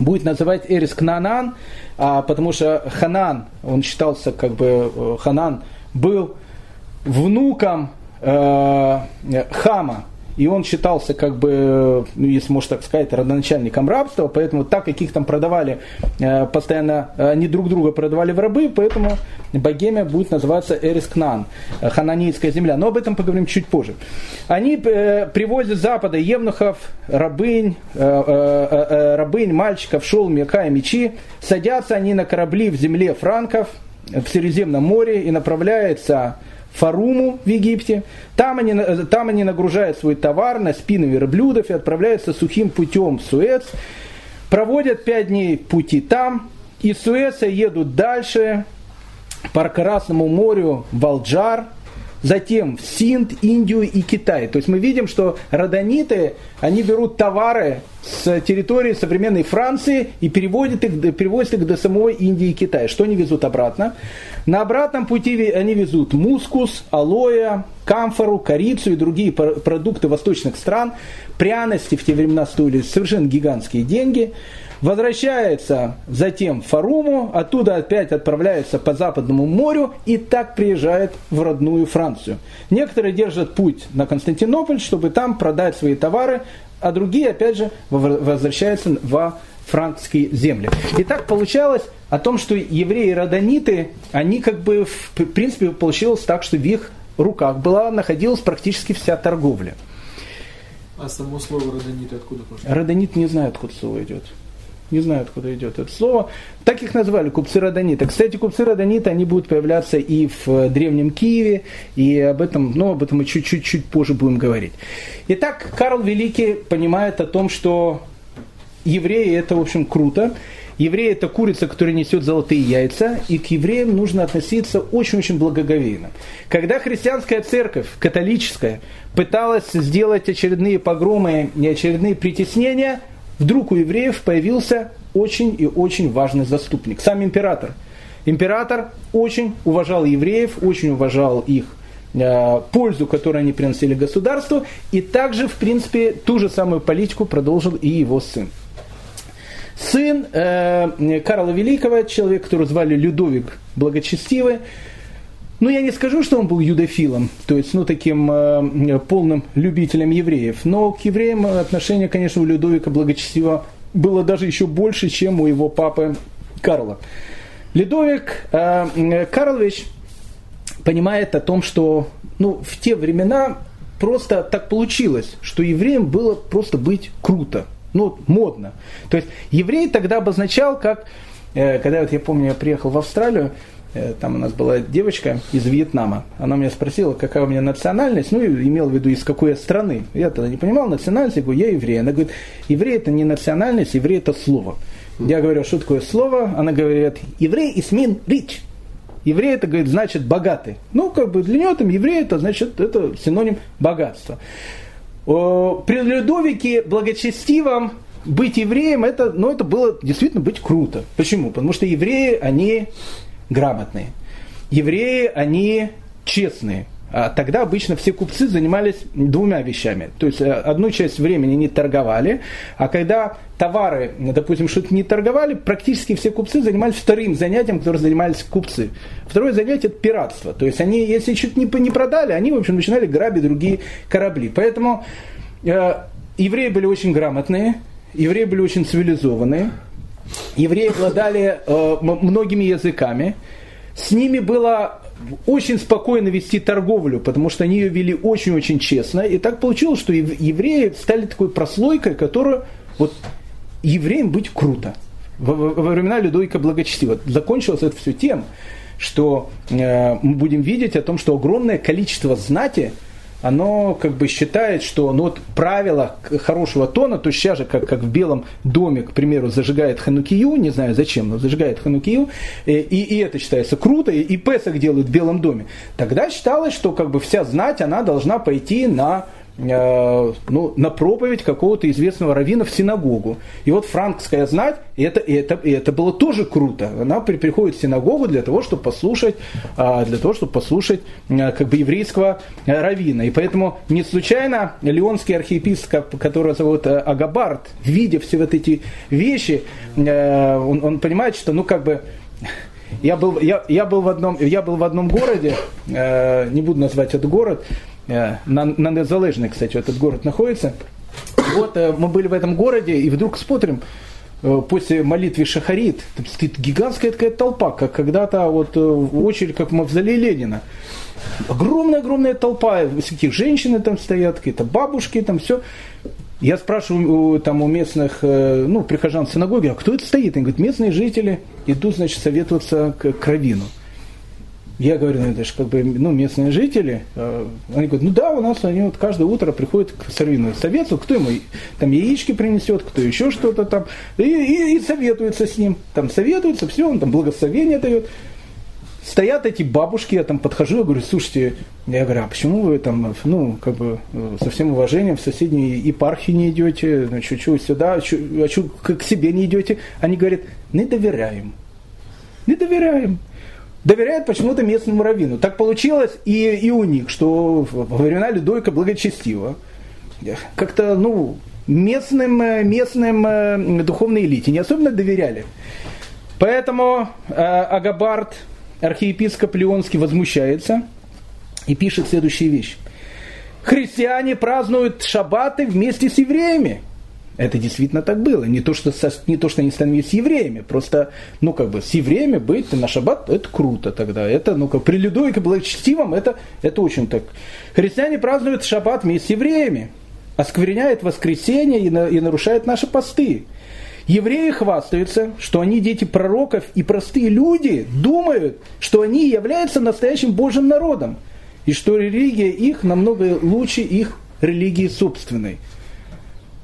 будет называть Эрис Кнанан, а, потому что Ханан, он считался как бы, Ханан был внуком Хама, и он считался, как бы, ну, если можно так сказать, родоначальником рабства, поэтому так как их там продавали э, постоянно, они друг друга продавали в рабы, поэтому Богемия будет называться Эрискнан, э, хананийская земля. Но об этом поговорим чуть позже. Они э, привозят с запада евнухов, рабынь, рабынь, мальчиков, шел, меха и мечи. Садятся они на корабли в земле франков, в Средиземном море и направляются Фаруму в Египте. Там они, там они нагружают свой товар на спины верблюдов и отправляются сухим путем в Суэц. Проводят пять дней пути там. Из Суэца едут дальше по Красному морю в Алджар, затем в Синд, Индию и Китай. То есть мы видим, что родониты, они берут товары с территории современной Франции и переводят их, перевозят их до самой Индии и Китая. Что они везут обратно? На обратном пути они везут мускус, алоэ, камфору, корицу и другие продукты восточных стран. Пряности в те времена стоили совершенно гигантские деньги возвращается затем в Фаруму, оттуда опять отправляется по Западному морю и так приезжает в родную Францию. Некоторые держат путь на Константинополь, чтобы там продать свои товары, а другие, опять же, возвращаются во франкские земли. И так получалось о том, что евреи-родониты, они как бы, в принципе, получилось так, что в их руках была, находилась практически вся торговля. А само слово родонит откуда пошло? Родонит не знаю, откуда слово идет. Не знаю, откуда идет это слово. Так их назвали, купцы Родонита. Кстати, купцы Родонита, они будут появляться и в э, Древнем Киеве, и об этом, ну, об этом мы чуть-чуть позже будем говорить. Итак, Карл Великий понимает о том, что евреи это, в общем, круто. Евреи это курица, которая несет золотые яйца, и к евреям нужно относиться очень-очень благоговейно. Когда христианская церковь, католическая, пыталась сделать очередные погромы и очередные притеснения – вдруг у евреев появился очень и очень важный заступник, сам император. Император очень уважал евреев, очень уважал их э, пользу, которую они приносили государству, и также, в принципе, ту же самую политику продолжил и его сын. Сын э, Карла Великого, человек, которого звали Людовик Благочестивый, ну, я не скажу, что он был юдофилом, то есть, ну, таким э, полным любителем евреев, но к евреям отношение, конечно, у Людовика Благочестивого было даже еще больше, чем у его папы Карла. Людовик э, Карлович понимает о том, что ну, в те времена просто так получилось, что евреям было просто быть круто, ну, модно. То есть еврей тогда обозначал как, э, когда вот я помню, я приехал в Австралию, Э, там у нас была девочка из Вьетнама. Она меня спросила, какая у меня национальность, ну, имел в виду, из какой страны. Я тогда не понимал национальность, я говорю, я еврей. Она говорит, еврей это не национальность, еврей это слово. Я говорю, что такое слово? Она говорит, еврей mean rich. Еврей это, говорит, значит богатый. Ну, как бы для него там еврей это значит, это синоним богатства. При Людовике благочестивом быть евреем, это, ну, это было действительно быть круто. Почему? Потому что евреи, они грамотные. Евреи, они честные. А тогда обычно все купцы занимались двумя вещами. То есть э, одну часть времени не торговали, а когда товары, допустим, что-то не торговали, практически все купцы занимались вторым занятием, которым занимались купцы. Второе занятие – это пиратство. То есть они, если что-то не, продали, они, в общем, начинали грабить другие корабли. Поэтому э, евреи были очень грамотные, евреи были очень цивилизованные, евреи обладали э, многими языками, с ними было очень спокойно вести торговлю, потому что они ее вели очень-очень честно. И так получилось, что евреи стали такой прослойкой, которую вот евреям быть круто. Во, во времена Людовика Благочестивого. Закончилось это все тем, что э, мы будем видеть о том, что огромное количество знати – оно как бы считает, что ну, вот правило хорошего тона, то сейчас же, как, как в Белом доме, к примеру, зажигает ханукию, не знаю зачем, но зажигает ханукию, и, и, это считается круто, и, и Песах делают в Белом доме. Тогда считалось, что как бы вся знать, она должна пойти на ну, на проповедь какого-то известного равина в синагогу. И вот франкская знать, это, это, это было тоже круто. Она при, приходит в синагогу для того, чтобы послушать, а, для того, чтобы послушать э, как бы еврейского равина. И поэтому не случайно леонский архиепископ, которого зовут э, Агабард, видя все вот эти вещи, он, он понимает, что ну как бы я был, я, я, был в одном, я был в одном городе, э, не буду назвать этот город, Э, на, на Незалежной, кстати, этот город находится. Вот э, мы были в этом городе, и вдруг смотрим, э, после молитвы Шахарит, там стоит гигантская такая толпа, как когда-то вот очередь, как в мавзолее Ленина. Огромная-огромная толпа, всяких женщины там стоят, какие-то бабушки, там все. Я спрашиваю там у местных, ну, прихожан синагоги, а кто это стоит? Они говорят, местные жители идут, значит, советоваться к, к раввину. Я говорю, ну это же как бы ну, местные жители. Э, они говорят, ну да, у нас они вот каждое утро приходят к Сарвину совету, кто ему там яички принесет, кто еще что-то там, и, и, и советуется с ним. Там советуется, все, он там благословение дает. Стоят эти бабушки, я там подхожу, я говорю, слушайте, я говорю, а почему вы там, ну, как бы, со всем уважением в соседние епархии не идете, значит, что сюда, что, а что, к себе не идете? Они говорят, не доверяем. Не доверяем доверяют почему-то местному раввину. Так получилось и, и у них, что во времена Людойка благочестиво. Как-то, ну, местным, местным э, духовной элите не особенно доверяли. Поэтому э, Агабард, архиепископ Леонский, возмущается и пишет следующую вещь. Христиане празднуют шаббаты вместе с евреями. Это действительно так было. Не то, что, не то, что они становились евреями, просто, ну, как бы, с евреями быть на шаббат, это круто тогда. Это, ну, как, при Людовике благочестивом, это, это очень так. Христиане празднуют шаббат вместе с евреями, оскверняют воскресенье и, на, и нарушают наши посты. Евреи хвастаются, что они дети пророков, и простые люди думают, что они являются настоящим Божьим народом, и что религия их намного лучше их религии собственной.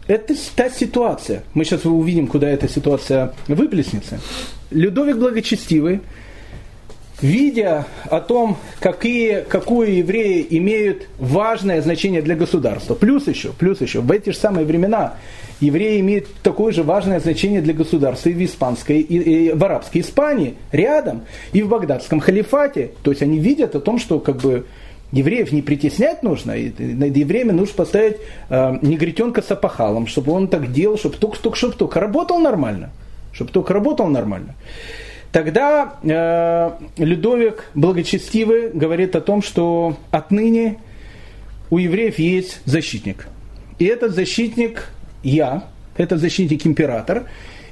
Это та ситуация. Мы сейчас увидим, куда эта ситуация выплеснется. Людовик Благочестивый, видя о том, какие, какое евреи имеют важное значение для государства, плюс еще, плюс еще, в эти же самые времена евреи имеют такое же важное значение для государства и в испанской, и, и в арабской Испании, рядом, и в багдадском халифате. То есть они видят о том, что как бы евреев не притеснять нужно, и над евреями нужно поставить э, негритенка с опахалом, чтобы он так делал, чтобы только, чтобы только работал нормально. Чтобы только работал нормально. Тогда э, Людовик Благочестивый говорит о том, что отныне у евреев есть защитник. И этот защитник я, этот защитник император,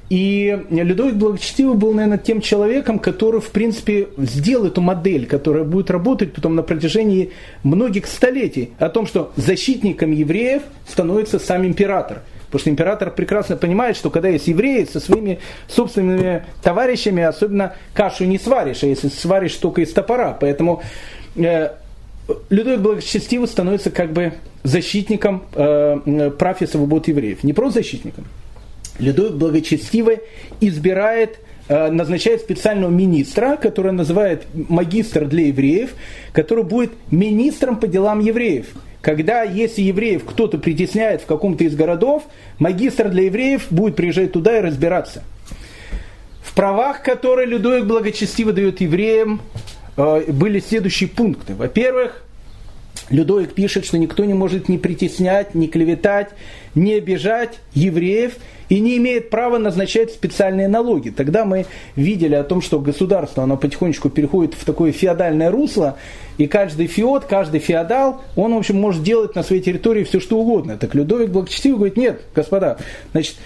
и Людовик Благочестивый был, наверное, тем человеком, который, в принципе, сделал эту модель, которая будет работать потом на протяжении многих столетий, о том, что защитником евреев становится сам император. Потому что император прекрасно понимает, что когда есть евреи со своими собственными товарищами, особенно кашу не сваришь, а если сваришь только из топора. Поэтому э, Людовик Благочестивый становится как бы защитником э, прав и свобод евреев. Не просто защитником, Людовик благочестивый избирает э, назначает специального министра, который называет магистр для евреев, который будет министром по делам евреев. Когда, если евреев кто-то притесняет в каком-то из городов, магистр для евреев будет приезжать туда и разбираться. В правах, которые Людовик благочестиво дает евреям, э, были следующие пункты. Во-первых, Людовик пишет, что никто не может ни притеснять, ни клеветать, не обижать евреев и не имеет права назначать специальные налоги. Тогда мы видели о том, что государство оно потихонечку переходит в такое феодальное русло, и каждый феод, каждый феодал, он, в общем, может делать на своей территории все, что угодно. Так Людовик Благочестивый говорит, нет, господа, значит,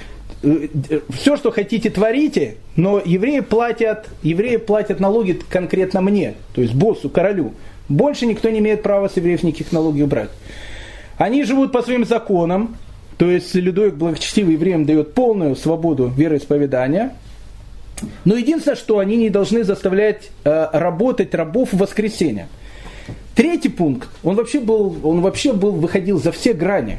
э, э, все, что хотите, творите, но евреи платят, евреи платят налоги конкретно мне, то есть боссу, королю. Больше никто не имеет права с евреев никаких налогов брать. Они живут по своим законам, то есть Людовик благочестивый евреям дает полную свободу вероисповедания. Но единственное, что они не должны заставлять э, работать рабов в воскресенье. Третий пункт, он вообще был, он вообще был, выходил за все грани.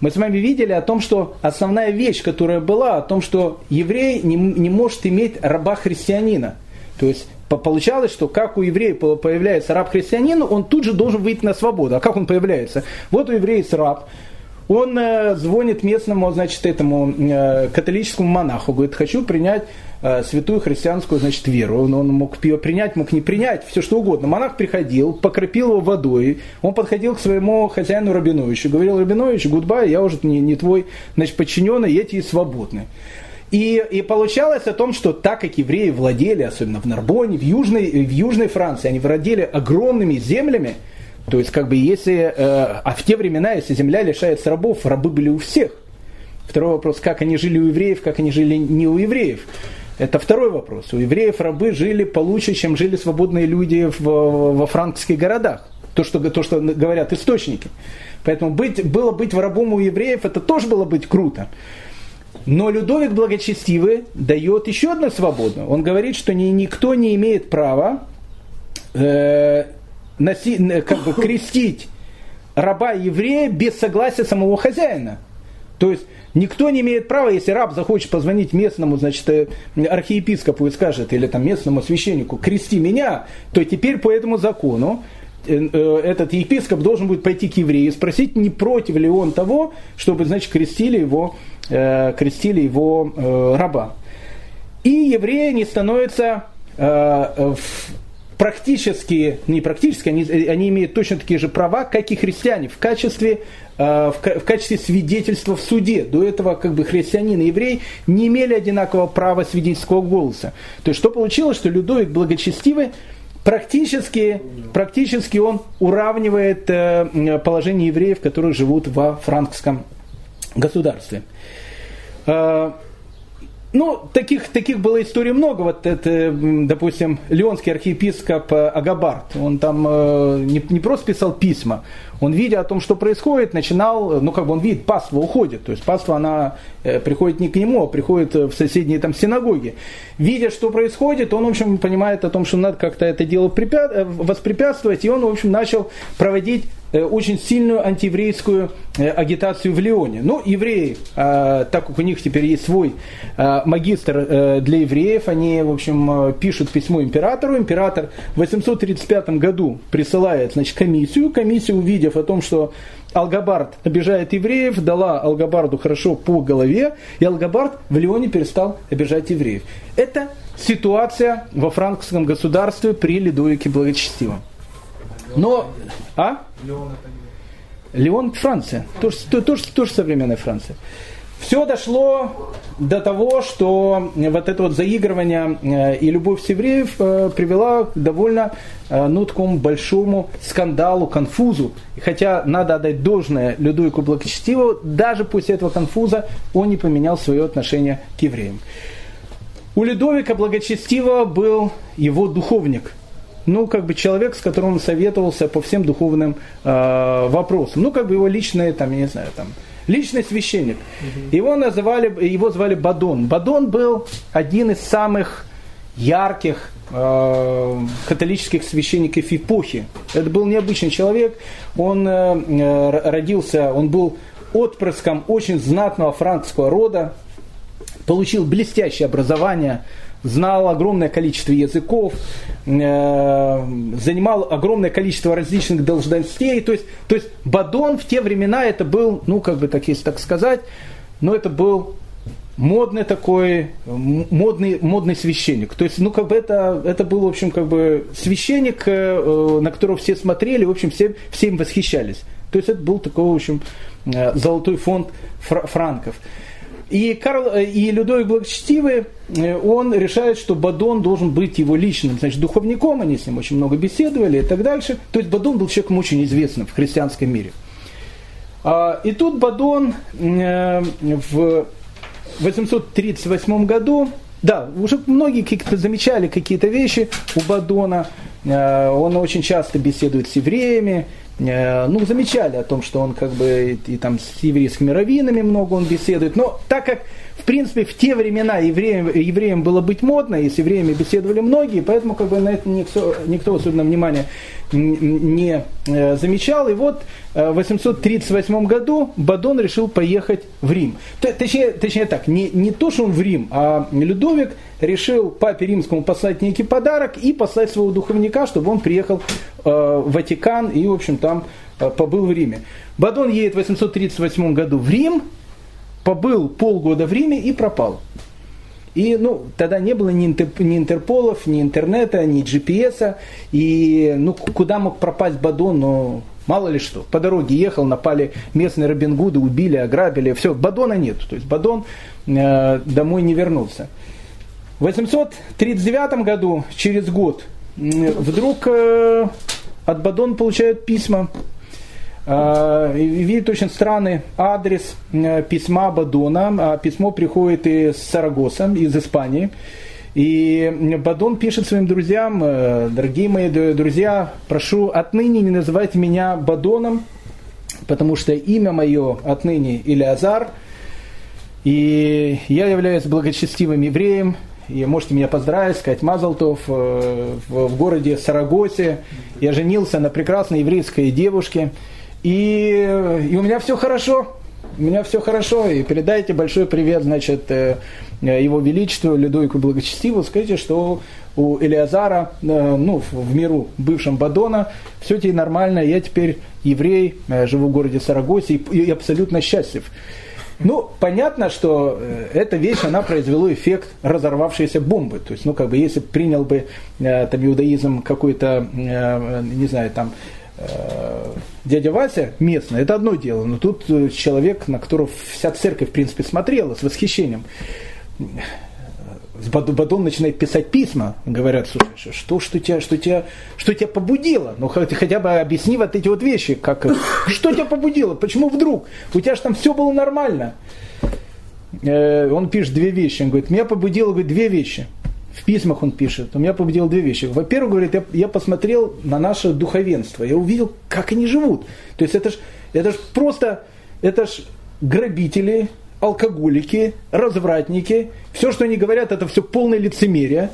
Мы с вами видели о том, что основная вещь, которая была, о том, что еврей не, не может иметь раба-христианина. То есть получалось, что как у еврея появляется раб-христианин, он тут же должен выйти на свободу. А как он появляется? Вот у еврея есть раб, он э, звонит местному, значит, этому э, католическому монаху, говорит, хочу принять э, святую христианскую, значит, веру. Он, он мог ее принять, мог не принять, все что угодно. Монах приходил, покропил его водой, он подходил к своему хозяину Рабиновичу, говорил, Рабинович, гудбай, я уже не, не твой, значит, подчиненный, эти свободны. И, и получалось о том, что так как евреи владели, особенно в Нарбоне, в Южной, в Южной Франции, они владели огромными землями, то есть, как бы, если, э, а в те времена, если земля лишается рабов, рабы были у всех. Второй вопрос, как они жили у евреев, как они жили не у евреев. Это второй вопрос. У евреев рабы жили получше, чем жили свободные люди в, во франкских городах. То что, то, что говорят источники. Поэтому быть, было быть рабом у евреев, это тоже было быть круто. Но Людовик Благочестивый дает еще одну свободу. Он говорит, что ни, никто не имеет права э, носи, как бы крестить раба еврея без согласия самого хозяина. То есть никто не имеет права, если раб захочет позвонить местному, значит, э, архиепископу и скажет, или там местному священнику, крести меня, то теперь по этому закону э, э, этот епископ должен будет пойти к еврею и спросить, не против ли он того, чтобы, значит, крестили его, крестили его раба. И евреи не становятся в практически, не практически, они, они имеют точно такие же права, как и христиане в качестве, э, в, в качестве свидетельства в суде. До этого как бы христианин и еврей не имели одинакового права свидетельского голоса. То есть что получилось, что Людовик благочестивый практически, практически он уравнивает э, положение евреев, которые живут во франкском государстве. Э, ну, таких, таких было историй много. Вот это, допустим, леонский архиепископ э, Агабард, он там э, не, не просто писал письма, он, видя о том, что происходит, начинал, ну, как бы он видит, паства уходит. То есть паства, она э, приходит не к нему, а приходит в соседние там синагоги. Видя, что происходит, он, в общем, понимает о том, что надо как-то это дело воспрепятствовать, и он, в общем, начал проводить Э, очень сильную антиеврейскую э, агитацию в Лионе. Ну, евреи, э, так как у них теперь есть свой магистр для евреев, они, в общем, пишут письмо императору. Император в 835 году присылает значит, комиссию. Комиссия, увидев о том, что Алгабард обижает евреев, дала Алгабарду хорошо по голове, и Алгабард в Лионе перестал обижать евреев. Это ситуация во франкском государстве при Ледовике Благочестивом. Но, а? Леон это Леон Франция, тоже, тоже, тоже современная Франция. Все дошло до того, что вот это вот заигрывание э, и любовь с евреев э, привела к довольно э, ну, такому большому скандалу, конфузу. Хотя надо отдать должное Людовику Благочестиву, даже после этого конфуза он не поменял свое отношение к евреям. У Людовика Благочестивого был его духовник – ну, как бы человек, с которым он советовался по всем духовным э, вопросам. Ну, как бы его личный, там, я не знаю, там, личный священник. Угу. Его называли, его звали Бадон. Бадон был один из самых ярких э, католических священников эпохи. Это был необычный человек. Он э родился, он был отпрыском очень знатного франкского рода, получил блестящее образование знал огромное количество языков, э, занимал огромное количество различных должностей. То есть, то есть Бадон в те времена это был, ну как бы так если так сказать, но это был модный такой, модный, модный священник. То есть, ну, как бы это, это был, в общем, как бы священник, э, на которого все смотрели, в общем, все, все им восхищались. То есть, это был такой, в общем, э, золотой фонд франков. И, Карл, э, и Людовик Благочестивый, он решает, что Бадон должен быть его личным, значит, духовником, они с ним очень много беседовали и так дальше. То есть Бадон был человеком очень известным в христианском мире. А, и тут Бадон в 838 году, да, уже многие как-то замечали какие-то вещи у Бадона. Э, он очень часто беседует с евреями. Э, ну, замечали о том, что он как бы и, и там с еврейскими раввинами много он беседует. Но так как в принципе, в те времена евреям, евреям было быть модно, и с евреями беседовали многие, поэтому как бы на это никто, никто особенно внимания не э, замечал. И вот э, в 838 году Бадон решил поехать в Рим. Точнее, точнее так, не, не то, что он в Рим, а Людовик решил папе римскому послать некий подарок и послать своего духовника, чтобы он приехал э, в Ватикан и, в общем, там побыл в Риме. Бадон едет в 838 году в Рим, побыл полгода в Риме и пропал. И ну, тогда не было ни, Интерполов, ни интернета, ни GPS. И ну, куда мог пропасть Бадон, ну, мало ли что. По дороге ехал, напали местные Робин Гуды, убили, ограбили. Все, Бадона нет. То есть Бадон э, домой не вернулся. В 839 году, через год, вдруг э, от Бадон получают письма видит очень странный адрес э, письма Бадона. А письмо приходит из Сарагоса, из Испании. И Бадон пишет своим друзьям, э, дорогие мои друзья, прошу отныне не называть меня Бадоном, потому что имя мое отныне Илиазар, и я являюсь благочестивым евреем, и можете меня поздравить, сказать Мазалтов в городе Сарагосе. Я женился на прекрасной еврейской девушке, и, и у меня все хорошо. У меня все хорошо. И передайте большой привет, значит, э, его величеству, Людовику Благочестиву. Скажите, что у Элиазара, э, ну, в миру бывшем Бадона, все теперь нормально. Я теперь еврей, э, живу в городе Сарагосе и, и абсолютно счастлив. Ну, понятно, что эта вещь, она произвела эффект разорвавшейся бомбы. То есть, ну, как бы, если принял бы там иудаизм какой-то, не знаю, там, Э, дядя Вася местный, это одно дело, но тут э, человек, на которого вся церковь, в принципе, смотрела с восхищением. Бадон начинает писать письма, говорят, слушай, что, что, тебя, что, тебя, что тебя побудило? Ну, ты хотя бы объясни вот эти вот вещи, как, что тебя побудило, почему вдруг? У тебя же там все было нормально. Э, он пишет две вещи, он говорит, меня побудило говорит, две вещи в письмах он пишет, у меня побудило две вещи. Во-первых, говорит, я, я посмотрел на наше духовенство, я увидел, как они живут. То есть это ж, это ж просто, это ж грабители, алкоголики, развратники. Все, что они говорят, это все полное лицемерие.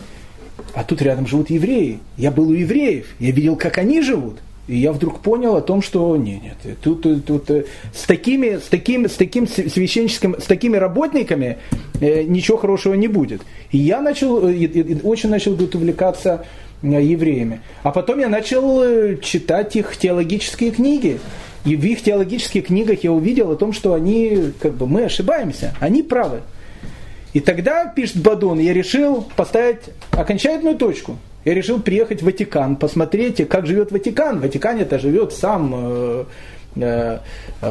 А тут рядом живут евреи. Я был у евреев, я видел, как они живут. И я вдруг понял о том, что нет, нет, тут, тут, тут э, с такими, с таким, с таким священническим, с такими работниками э, ничего хорошего не будет. И я начал, э, и, очень начал говорит, увлекаться э, евреями. А потом я начал э, читать их теологические книги. И в их теологических книгах я увидел о том, что они, как бы, мы ошибаемся, они правы. И тогда, пишет Бадон, я решил поставить окончательную точку. Я решил приехать в Ватикан, посмотреть, как живет Ватикан. В Ватикане это живет сам э, э,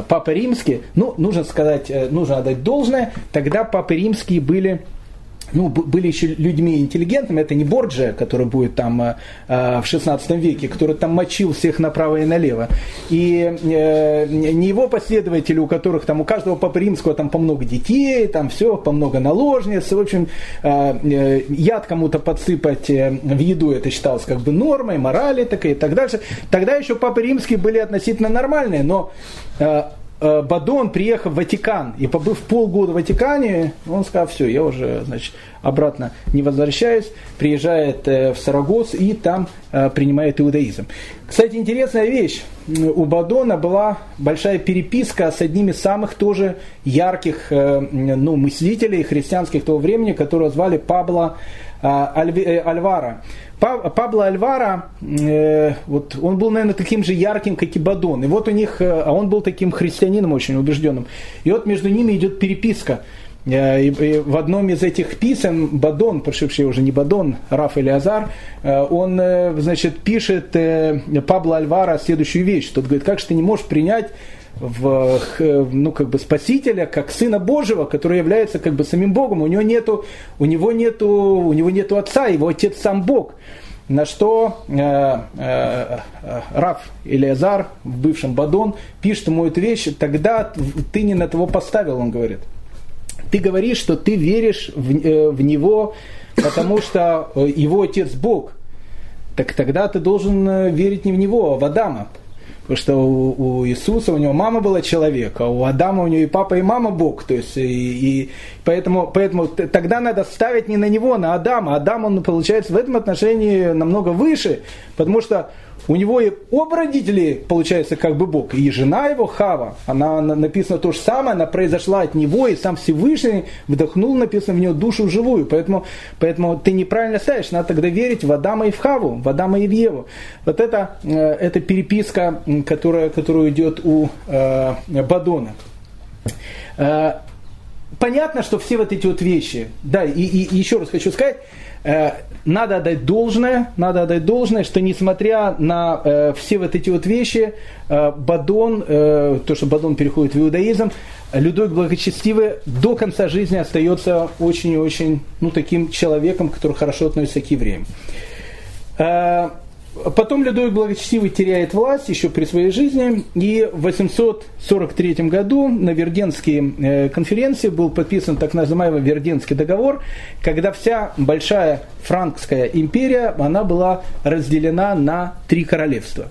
Папа Римский. Ну, нужно сказать, э, нужно отдать должное. Тогда Папы Римские были ну, были еще людьми интеллигентными, это не Борджия, который будет там э, э в 16 веке, который там мочил всех направо и налево, и э, не его последователи, у которых там у каждого папы римского там по много детей, там все, по много наложниц, в общем, э, э, яд кому-то подсыпать э, в еду, это считалось как бы нормой, морали такой и так дальше. Тогда еще папы римские были относительно нормальные, но Бадон, приехав в Ватикан и побыв полгода в Ватикане, он сказал, все, я уже, значит, обратно не возвращаюсь, приезжает э, в Сарагос и там э, принимает иудаизм. Кстати, интересная вещь. У Бадона была большая переписка с одним из самых тоже ярких ну, мыслителей христианских того времени, которого звали Пабло Альвара. Пабло Альвара, вот он был, наверное, таким же ярким, как и Бадон. И вот у них, а он был таким христианином очень убежденным. И вот между ними идет переписка. Э, и в одном из этих писем Бадон, прошивший уже не Бадон, Раф или Азар, э, он, э, значит, пишет Пабло Альвара следующую вещь. Тот говорит, как же ты не можешь принять в, ну, как бы спасителя, как сына Божьего, который является как бы самим Богом. У него нету, у него нету, у него нету отца, его отец сам Бог. На что э, э, Раф или Азар, в бывшем Бадон, пишет ему эту вещь, тогда ты не на того поставил, он говорит ты говоришь, что ты веришь в, э, в него, потому что э, его отец Бог. Так тогда ты должен э, верить не в него, а в Адама. Потому что у, у Иисуса, у него мама была человек, а у Адама у него и папа, и мама Бог. То есть, и, и поэтому, поэтому тогда надо ставить не на него, а на Адама. Адам, он получается в этом отношении намного выше, потому что у него и оба родителей, получается, как бы Бог. И жена его, Хава, она написано то же самое, она произошла от него, и сам Всевышний вдохнул, написано в нее душу живую. Поэтому, поэтому ты неправильно ставишь, надо тогда верить в Адама и в Хаву, в Адама и в Еву. Вот это, э, это переписка, которая, которая идет у э, Бадона. Э, понятно, что все вот эти вот вещи, да, и, и, еще раз хочу сказать, надо отдать должное, надо отдать должное, что несмотря на э, все вот эти вот вещи, э, Бадон, э, то, что Бадон переходит в иудаизм, Людовик Благочестивый до конца жизни остается очень и очень ну, таким человеком, который хорошо относится к евреям. Э, Потом Людовик Благочестивый теряет власть еще при своей жизни, и в 843 году на Верденской э, конференции был подписан так называемый Верденский договор, когда вся большая франкская империя, она была разделена на три королевства.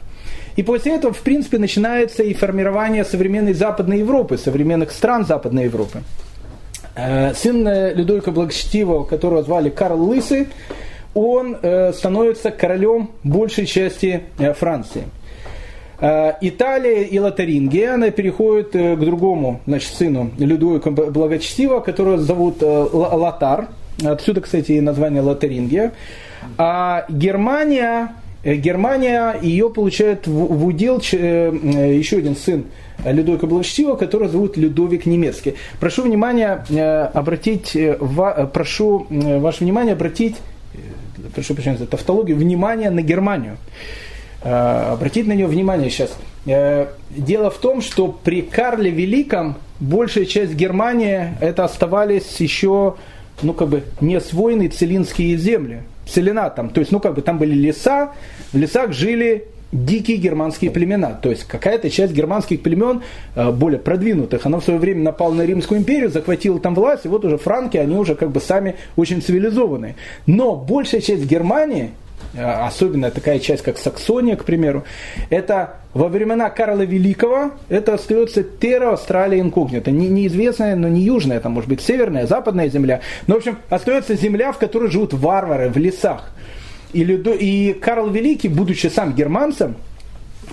И после этого, в принципе, начинается и формирование современной Западной Европы, современных стран Западной Европы. Э, сын Людовика Благочестивого, которого звали Карл Лысый, он э, становится королем большей части э, Франции. Э, Италия и Лотарингия, она переходит к другому значит, сыну Людовика Благочестивого, которого зовут Лотар. Отсюда, кстати, и название Лотарингия. А Германия, Германия ее получает в удел еще один сын Людовика Благочестивого, который зовут Людовик Немецкий. Прошу внимания обратить, прошу ваше внимание обратить прошу прощения за тавтологию, внимание на Германию. Э, обратить на нее внимание сейчас. Э, дело в том, что при Карле Великом большая часть Германии это оставались еще ну, как бы, не освоенные целинские земли. Целина там, то есть, ну, как бы, там были леса, в лесах жили дикие германские племена. То есть какая-то часть германских племен, э, более продвинутых, она в свое время напала на Римскую империю, захватила там власть, и вот уже франки, они уже как бы сами очень цивилизованные. Но большая часть Германии, э, особенно такая часть, как Саксония, к примеру, это во времена Карла Великого, это остается Терра Австралия инкогнита. Не, неизвестная, но не южная, это может быть северная, западная земля. Но, в общем, остается земля, в которой живут варвары в лесах. И, Людо, и Карл Великий, будучи сам германцем,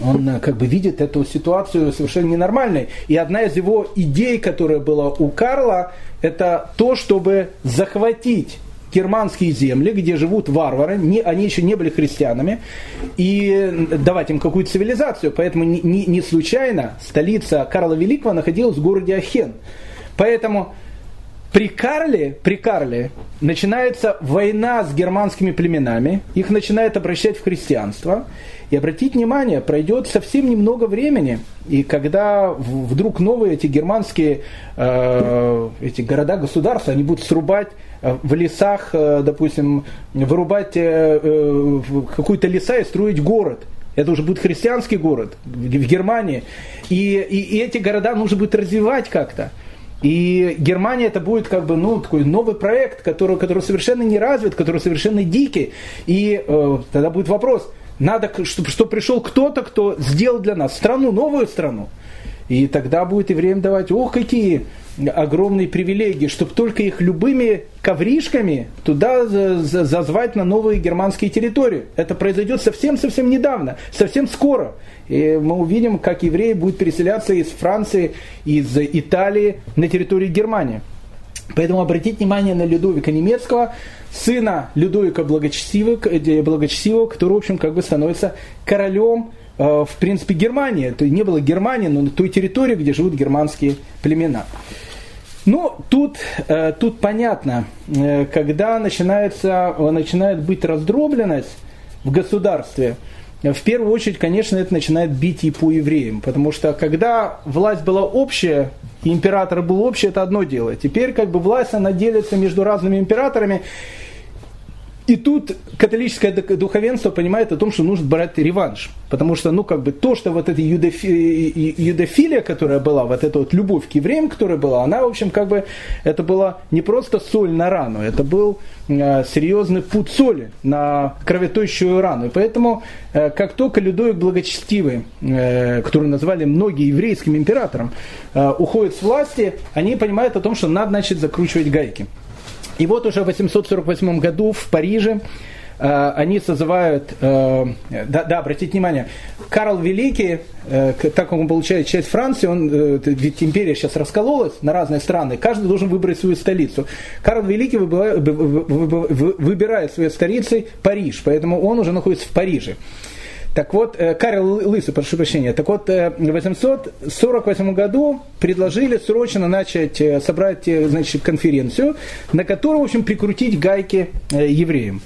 он э, как бы видит эту ситуацию совершенно ненормальной. И одна из его идей, которая была у Карла, это то, чтобы захватить германские земли, где живут варвары, не, они еще не были христианами, и давать им какую-то цивилизацию. Поэтому не, не, не случайно столица Карла Великого находилась в городе Ахен. Поэтому при Карле, при Карле начинается война с германскими племенами, их начинают обращать в христианство. И обратить внимание, пройдет совсем немного времени, и когда вдруг новые эти германские э, эти города-государства, они будут срубать э, в лесах, э, допустим, вырубать э, э, какую-то леса и строить город. Это уже будет христианский город в Германии. И, и, и эти города нужно будет развивать как-то. И Германия это будет как бы ну, такой новый проект, который, который совершенно не развит, который совершенно дикий. И э, тогда будет вопрос, надо, чтобы, чтобы пришел кто-то, кто сделал для нас страну, новую страну. И тогда будет и время давать, ох, какие огромные привилегии, чтобы только их любыми ковришками туда зазвать на новые германские территории. Это произойдет совсем-совсем недавно, совсем скоро. И мы увидим, как евреи будут переселяться из Франции, из Италии на территорию Германии. Поэтому обратите внимание на Людовика Немецкого, сына Людовика Благочестивого, э, Благочестивого который, в общем, как бы становится королем в принципе, Германии. То не было Германии, но на той территории, где живут германские племена. Ну, тут, э, тут понятно, когда начинается, начинает быть раздробленность в государстве, в первую очередь, конечно, это начинает бить и по евреям, потому что когда власть была общая, и император был общий, это одно дело. Теперь как бы власть, она делится между разными императорами, и тут католическое духовенство понимает о том, что нужно брать реванш. Потому что, ну, как бы то, что вот эта юдофи, юдофилия, которая была, вот эта вот любовь к евреям, которая была, она, в общем, как бы, это была не просто соль на рану, это был э, серьезный путь соли на кровоточащую рану. И поэтому, э, как только Людовик Благочестивый, э, который назвали многие еврейским императором, э, уходит с власти, они понимают о том, что надо начать закручивать гайки. И вот уже в 848 году в Париже э, они созывают, э, да, да, обратите внимание, Карл Великий, э, так как он получает часть Франции, он, ведь империя сейчас раскололась на разные страны, каждый должен выбрать свою столицу. Карл Великий выбирает своей столицей Париж, поэтому он уже находится в Париже. Так вот, э, Карл Лысый, прошу прощения, так вот, э, в 848 году предложили срочно начать э, собрать значит, конференцию, на которую, в общем, прикрутить гайки евреям.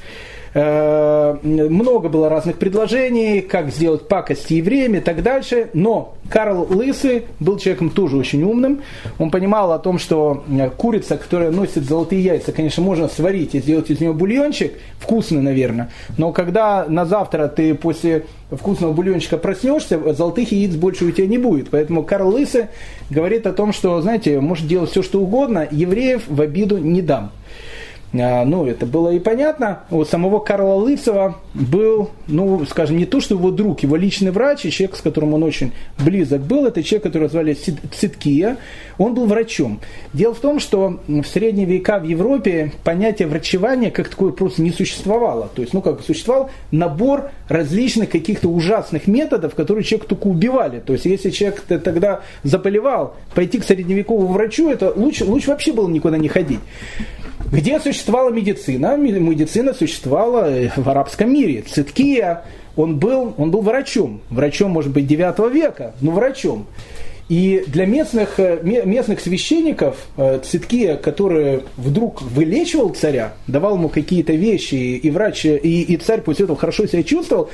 Э, много было разных предложений, как сделать пакости евреям и так дальше. Но Карл Лысый был человеком тоже очень умным. Он понимал о том, что э, курица, которая носит золотые яйца, конечно, можно сварить и сделать из нее бульончик, вкусный, наверное. Но когда на завтра ты после вкусного бульончика проснешься, золотых яиц больше у тебя не будет. Поэтому Карл Лысый говорит о том, что, знаете, может делать все, что угодно, евреев в обиду не дам. А, ну, это было и понятно. У самого Карла Лысого был, ну, скажем, не то, что его друг, его личный врач, и человек, с которым он очень близок был, это человек, которого звали Циткия, он был врачом. Дело в том, что в средние века в Европе понятие врачевания как такое просто не существовало. То есть, ну, как существовал набор различных каких-то ужасных методов, которые человек только убивали. То есть, если человек тогда заболевал, пойти к средневековому врачу, это лучше, лучше вообще было никуда не ходить. Где существовала медицина? Медицина существовала э, в арабском мире. Циткия, он был, он был врачом. Врачом, может быть, 9 века, но врачом. И для местных, э, местных священников э, Циткия, который вдруг вылечивал царя, давал ему какие-то вещи, и врач, и, и царь после этого хорошо себя чувствовал,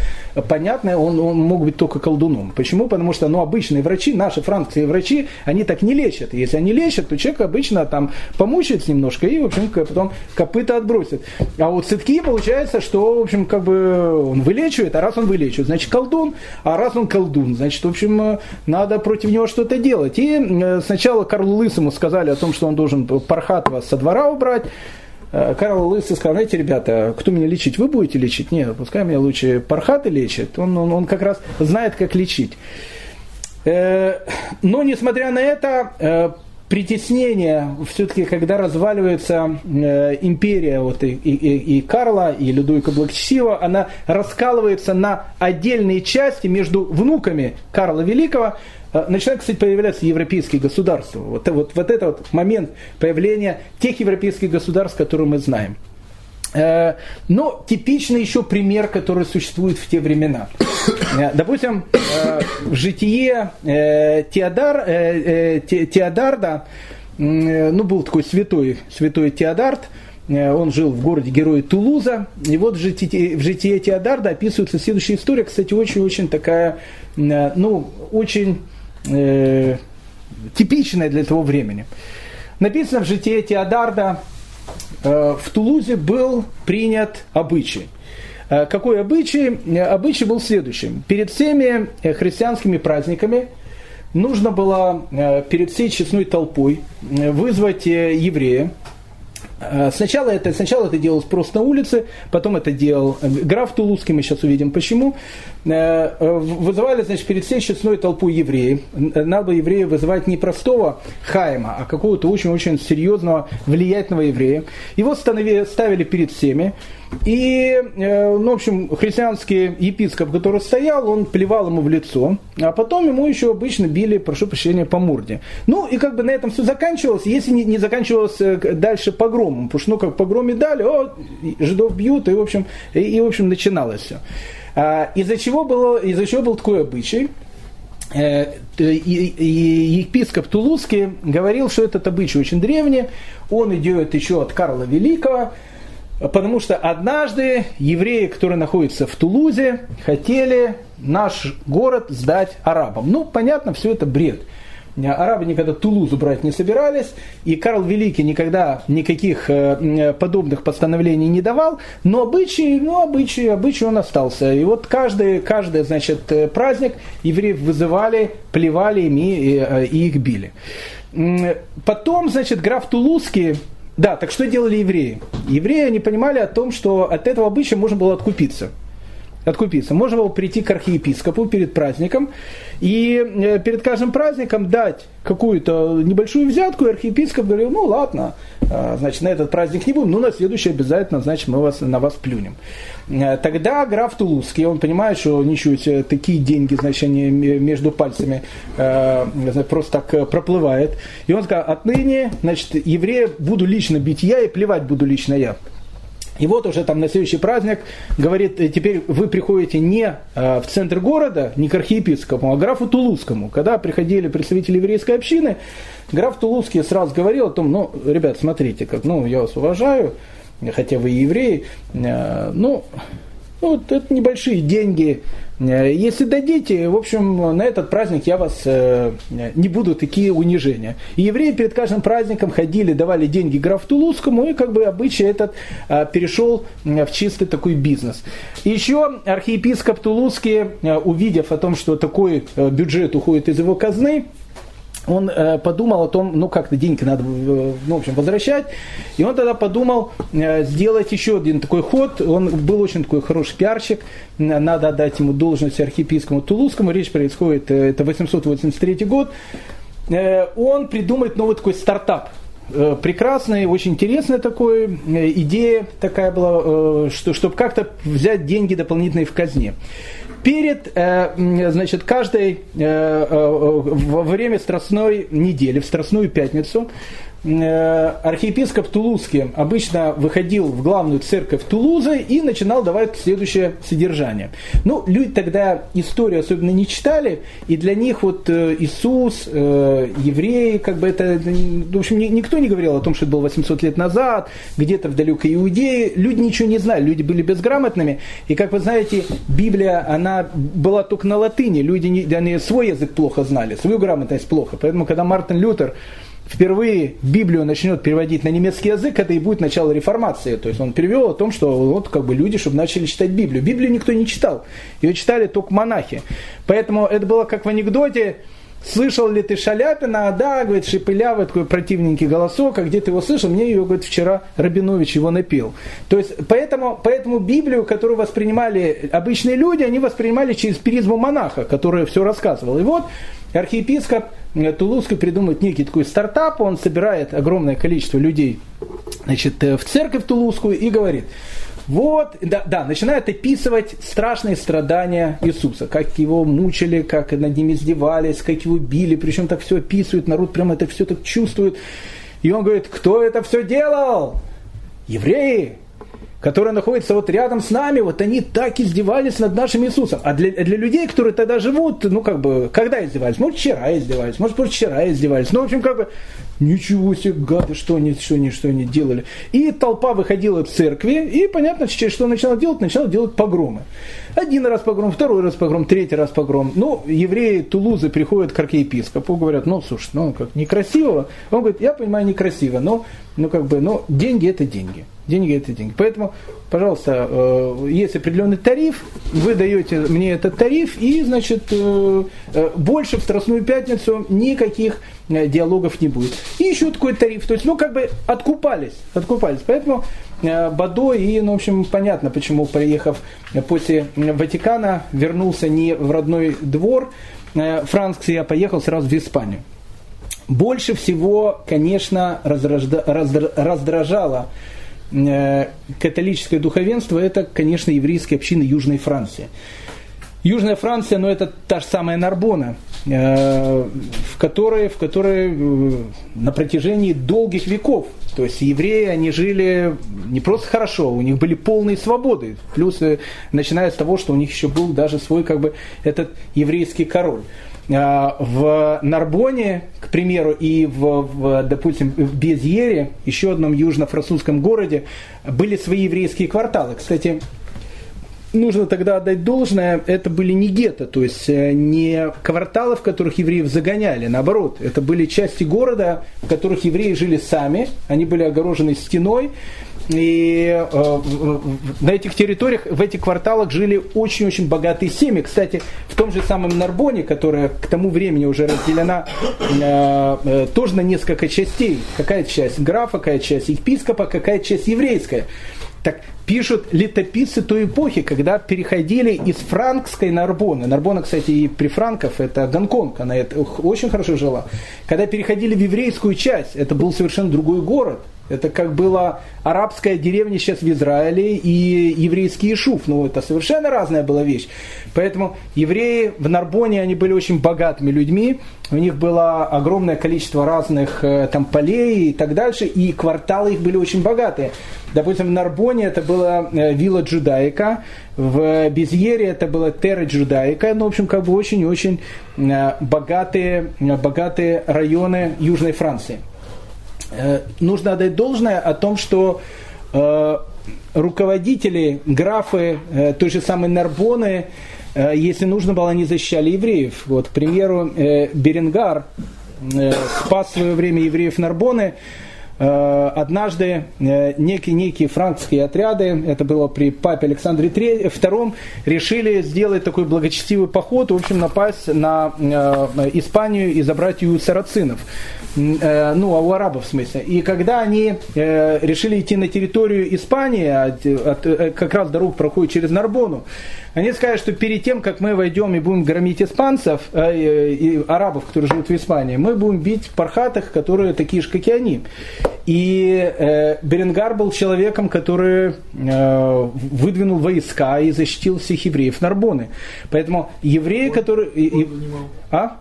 понятно, он, он мог быть только колдуном. Почему? Потому что ну, обычные врачи, наши франкские врачи, они так не лечат. Если они лечат, то человек обычно там помучается немножко и, в общем, потом копыта отбросит. А у Циткии получается, что, в общем, как бы он вылечивает, а раз он вылечивает, значит колдун, а раз он колдун, значит, в общем, э, надо против него что-то это делать. И э, сначала Карлу Лысому сказали о том, что он должен Пархатова со двора убрать. Э, Карл Лысый сказал, знаете, ребята, кто меня лечить, вы будете лечить? Нет, пускай меня лучше Пархаты лечит. Он, он, он как раз знает, как лечить. Э, но, несмотря на это, притеснение, все-таки, когда разваливается империя вот, и, и, и Карла, и Людовика Благочестивого, она раскалывается на отдельные части между внуками Карла Великого, Э, начинают, кстати, появляться европейские государства. Вот, вот, вот это вот момент появления тех европейских государств, которые мы знаем. Э, но типичный еще пример, который существует в те времена. Э, допустим, в житие Теодар, Теодарда, ну, был такой святой, святой Теодард, он жил в городе Героя Тулуза. И вот в житие, в житие Теодарда описывается следующая история, кстати, очень-очень такая, ну, очень э, типичное для того времени. Написано в житии Теодарда, э, в Тулузе был принят обычай. Э, какой обычай? Э, обычай был следующим. Перед всеми э, христианскими праздниками нужно было э, перед всей честной толпой вызвать еврея, Э, сначала это, сначала это делалось просто на улице, потом это делал э, граф Тулузский, мы сейчас увидим почему. Э, вызывали, значит, перед всей честной толпой евреев. Надо было еврея вызывать не простого хайма, а какого-то очень-очень серьезного, влиятельного еврея. Его ставили перед всеми. И, э, ну, в общем, христианский епископ, который стоял, он плевал ему в лицо, а потом ему еще обычно били, прошу прощения, по морде. Ну, и как бы на этом все заканчивалось, если не, не заканчивалось э, дальше погромом, потому что, ну, как погроме дали, о, жидов бьют, и, в общем, и, и в общем, начиналось все. А, из-за чего, было, из-за чего был такой обычай? Э, епископ Тулузский говорил, что этот обычай очень древний, он идет еще от Карла Великого, потому что однажды евреи, которые находятся в Тулузе, хотели наш город сдать арабам. Ну, понятно, все это бред. Арабы никогда Тулузу брать не собирались, и Карл Великий никогда никаких э, подобных постановлений не давал, но обычай, ну, обычай, обычай он остался. И вот каждый, каждый значит, э, праздник евреев вызывали, плевали ими и, э, и их били. Потом, значит, граф Тулузский, да, так что делали евреи? Евреи, они понимали о том, что от этого обычая можно было откупиться откупиться. Можно было прийти к архиепископу перед праздником и э, перед каждым праздником дать какую-то небольшую взятку, и архиепископ говорил, ну ладно, э, значит, на этот праздник не будем, но на следующий обязательно, значит, мы вас, на вас плюнем. Э, тогда граф Тулузский, он понимает, что себе, такие деньги, значит, они между пальцами просто так проплывает. И он сказал, отныне, значит, еврея буду лично бить я и плевать буду лично я. И вот уже там на следующий праздник говорит, «Э, теперь вы приходите не э, в центр города, не к архиепископу, а к графу Тулузскому. Когда приходили представители еврейской общины, граф Тулузский сразу говорил о том, ну, ребят, смотрите, как, ну, я вас уважаю, хотя вы евреи, э, ну, ну, вот это небольшие деньги. Э, если дадите, в общем, на этот праздник я вас э, не буду такие унижения. И евреи перед каждым праздником ходили, давали деньги графу Тулузскому, и как бы обычай этот э, перешел в чистый такой бизнес. Еще архиепископ Тулузский, увидев о том, что такой бюджет уходит из его казны, он э, подумал о том, ну как-то деньги надо, э, ну, в общем, возвращать. И он тогда подумал э, сделать еще один такой ход. Он был очень такой хороший пиарщик. Надо отдать ему должность архиепископу Тулузскому. Речь происходит, это 883 год. Он придумает новый такой стартап прекрасная, очень интересная такая идея такая была, что, чтобы как-то взять деньги дополнительные в казне перед, э, значит, каждой, э, э, во время Страстной недели, в Страстную пятницу, архиепископ Тулузский обычно выходил в главную церковь Тулузы и начинал давать следующее содержание. Ну, люди тогда историю особенно не читали, и для них вот э, Иисус, э, евреи, как бы это, в общем, никто не говорил о том, что это было 800 лет назад, где-то в далекой Иудее, люди ничего не знали, люди были безграмотными, и, как вы знаете, Библия, она была только на латыни, люди не, они свой язык плохо знали, свою грамотность плохо, поэтому, когда Мартин Лютер впервые Библию начнет переводить на немецкий язык, это и будет начало реформации. То есть он перевел о том, что вот как бы люди, чтобы начали читать Библию. Библию никто не читал, ее читали только монахи. Поэтому это было как в анекдоте, Слышал ли ты Шаляпина? Да, говорит, шепелявый такой противненький голосок, а где ты его слышал? Мне ее, говорит, вчера Рабинович его напил. То есть, поэтому, поэтому Библию, которую воспринимали обычные люди, они воспринимали через призму монаха, который все рассказывал. И вот архиепископ Э, Тулузский придумывает некий такой стартап, он собирает огромное количество людей значит, э, в церковь Тулузскую и говорит, вот, да, да, начинает описывать страшные страдания Иисуса, как его мучили, как над ним издевались, как его били, причем так все описывают, народ прямо это все так чувствует. И он говорит, кто это все делал? Евреи которые находятся вот рядом с нами, вот они так издевались над нашим Иисусом. А для, для людей, которые тогда живут, ну как бы, когда издевались? Может, вчера издевались, может, позавчера издевались. Ну, в общем, как бы, ничего себе, гады, что они, что они, что они делали. И толпа выходила в церкви, и понятно, что начала делать, начала делать погромы. Один раз погром, второй раз погром, третий раз погром. Ну, евреи Тулузы приходят к архиепископу, говорят, ну, слушай, ну, как некрасиво. Он говорит, я понимаю, некрасиво, но, ну, как бы, но деньги это деньги. Деньги это деньги. Поэтому, пожалуйста, э, есть определенный тариф, вы даете мне этот тариф, и, значит, э, э, больше в Страстную Пятницу никаких диалогов не будет. И еще такой тариф. То есть, ну, как бы откупались. Откупались. Поэтому Бадо, и, ну, в общем, понятно, почему, приехав после Ватикана, вернулся не в родной двор Франции, а поехал сразу в Испанию. Больше всего, конечно, раздражало католическое духовенство – это, конечно, еврейская община Южной Франции. Южная Франция, ну это та же самая Нарбона, э, в которой, в которой э, на протяжении долгих веков, то есть евреи, они жили не просто хорошо, у них были полные свободы, плюс э, начиная с того, что у них еще был даже свой как бы этот еврейский король. В Нарбоне, к примеру, и в, в допустим, в Безьере, еще одном южно-французском городе, были свои еврейские кварталы. Кстати, нужно тогда отдать должное, это были не гетто, то есть э, не кварталы, в которых евреев загоняли, наоборот, это были части города, в которых евреи жили сами, они были огорожены стеной, и э, на этих территориях, в этих кварталах жили очень-очень богатые семьи. Кстати, в том же самом Нарбоне, которая к тому времени уже разделена э, э, тоже на несколько частей. Какая часть графа, какая часть епископа, какая часть еврейская. Так пишут летописцы той эпохи, когда переходили из франкской Нарбоны. Нарбона, кстати, и при франков, это Гонконг, она это очень хорошо жила. Когда переходили в еврейскую часть, это был совершенно другой город. Это как была арабская деревня сейчас в Израиле и еврейский Ишуф. Ну, это совершенно разная была вещь. Поэтому евреи в Нарбоне, они были очень богатыми людьми. У них было огромное количество разных э, там полей и так дальше. И кварталы их были очень богатые. Допустим, в Нарбоне это была э, вилла Джудаика, в Безьере это была Терра Джудаика. Ну, в общем, как бы очень-очень э, богатые, богатые районы Южной Франции. Э, нужно отдать должное о том, что э, руководители, графы э, той же самой Нарбоны, если нужно было, они защищали евреев. Вот, к примеру, Беренгар спас в свое время евреев Нарбоны, однажды некие, некие франкские отряды, это было при папе Александре II, решили сделать такой благочестивый поход, в общем, напасть на Испанию и забрать у сарацинов. Э, ну, а у арабов в смысле. И когда они э, решили идти на территорию Испании, э, как раз дорога проходит через Нарбону, они сказали, что перед тем, как мы войдем и будем громить испанцев, э, и арабов, которые живут в Испании, мы будем бить пархатых, которые такие же, как и они. И э, Беренгар был человеком, который э, выдвинул войска и защитил всех евреев Нарбоны. Поэтому евреи, которые... И, а?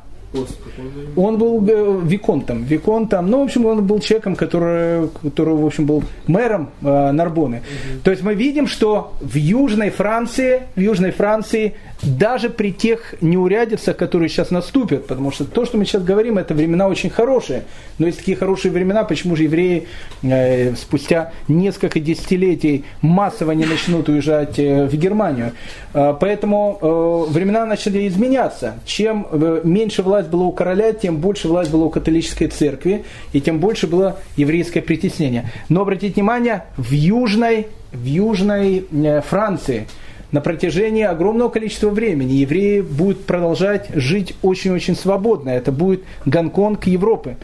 Он был э, виконтом, виконтом, ну, в общем, он был человеком, который, который в общем, был мэром э, Нарбоны. Угу. То есть мы видим, что в Южной Франции, в Южной Франции даже при тех неурядицах, которые сейчас наступят, потому что то, что мы сейчас говорим, это времена очень хорошие, но есть такие хорошие времена, почему же евреи э, спустя несколько десятилетий массово не начнут уезжать э, в Германию. Э, поэтому э, времена начали изменяться. Чем э, меньше власть была у короля, тем больше власть была у католической церкви, и тем больше было еврейское притеснение. Но обратите внимание, в южной, в южной э, Франции – на протяжении огромного количества времени евреи будут продолжать жить очень-очень свободно. Это будет Гонконг Европы.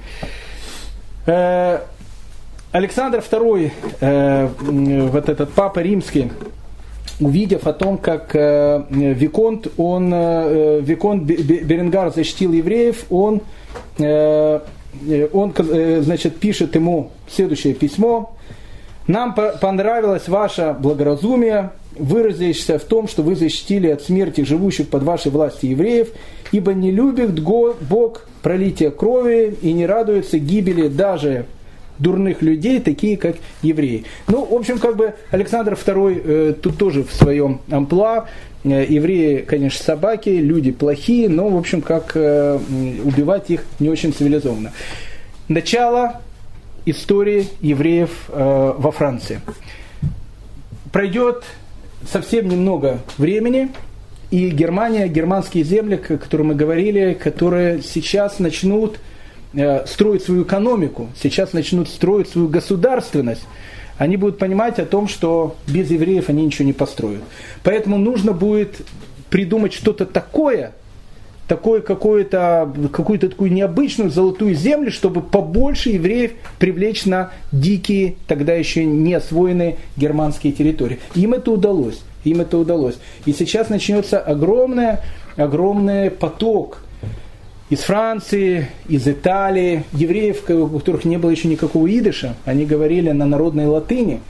Э, Александр II, э, вот этот папа римский, увидев о том, как э, Виконт, он, Виконт Беренгар защитил евреев, он, он значит, пишет ему следующее письмо. Нам понравилось ваше благоразумие, выразившийся в том, что вы защитили от смерти живущих под вашей властью евреев, ибо не любит Бог пролития крови и не радуется гибели даже дурных людей, такие как евреи. Ну, в общем, как бы Александр II э, тут тоже в своем амплуа. Э, евреи, конечно, собаки, люди плохие, но, в общем, как э, убивать их не очень цивилизованно. Начало истории евреев э, во Франции. Пройдет совсем немного времени, и Германия, германские земли, о которых мы говорили, которые сейчас начнут э, строить свою экономику, сейчас начнут строить свою государственность, они будут понимать о том, что без евреев они ничего не построят. Поэтому нужно будет придумать что-то такое, такое какое-то, какую-то такую необычную золотую землю, чтобы побольше евреев привлечь на дикие, тогда еще не освоенные германские территории. Им это удалось. Им это удалось. И сейчас начнется огромный, огромный поток из Франции, из Италии, евреев, у которых не было еще никакого идыша, они говорили на народной латыни.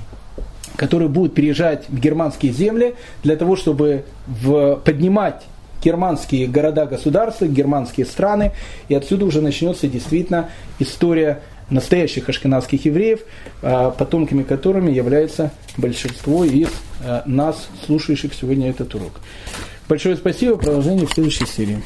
которые будут переезжать в германские земли для того, чтобы в, поднимать германские города-государства, германские страны, и отсюда уже начнется действительно история настоящих ашкенадских евреев, а, потомками которыми является большинство из а, нас, слушающих сегодня этот урок. Большое спасибо. Продолжение в следующей серии.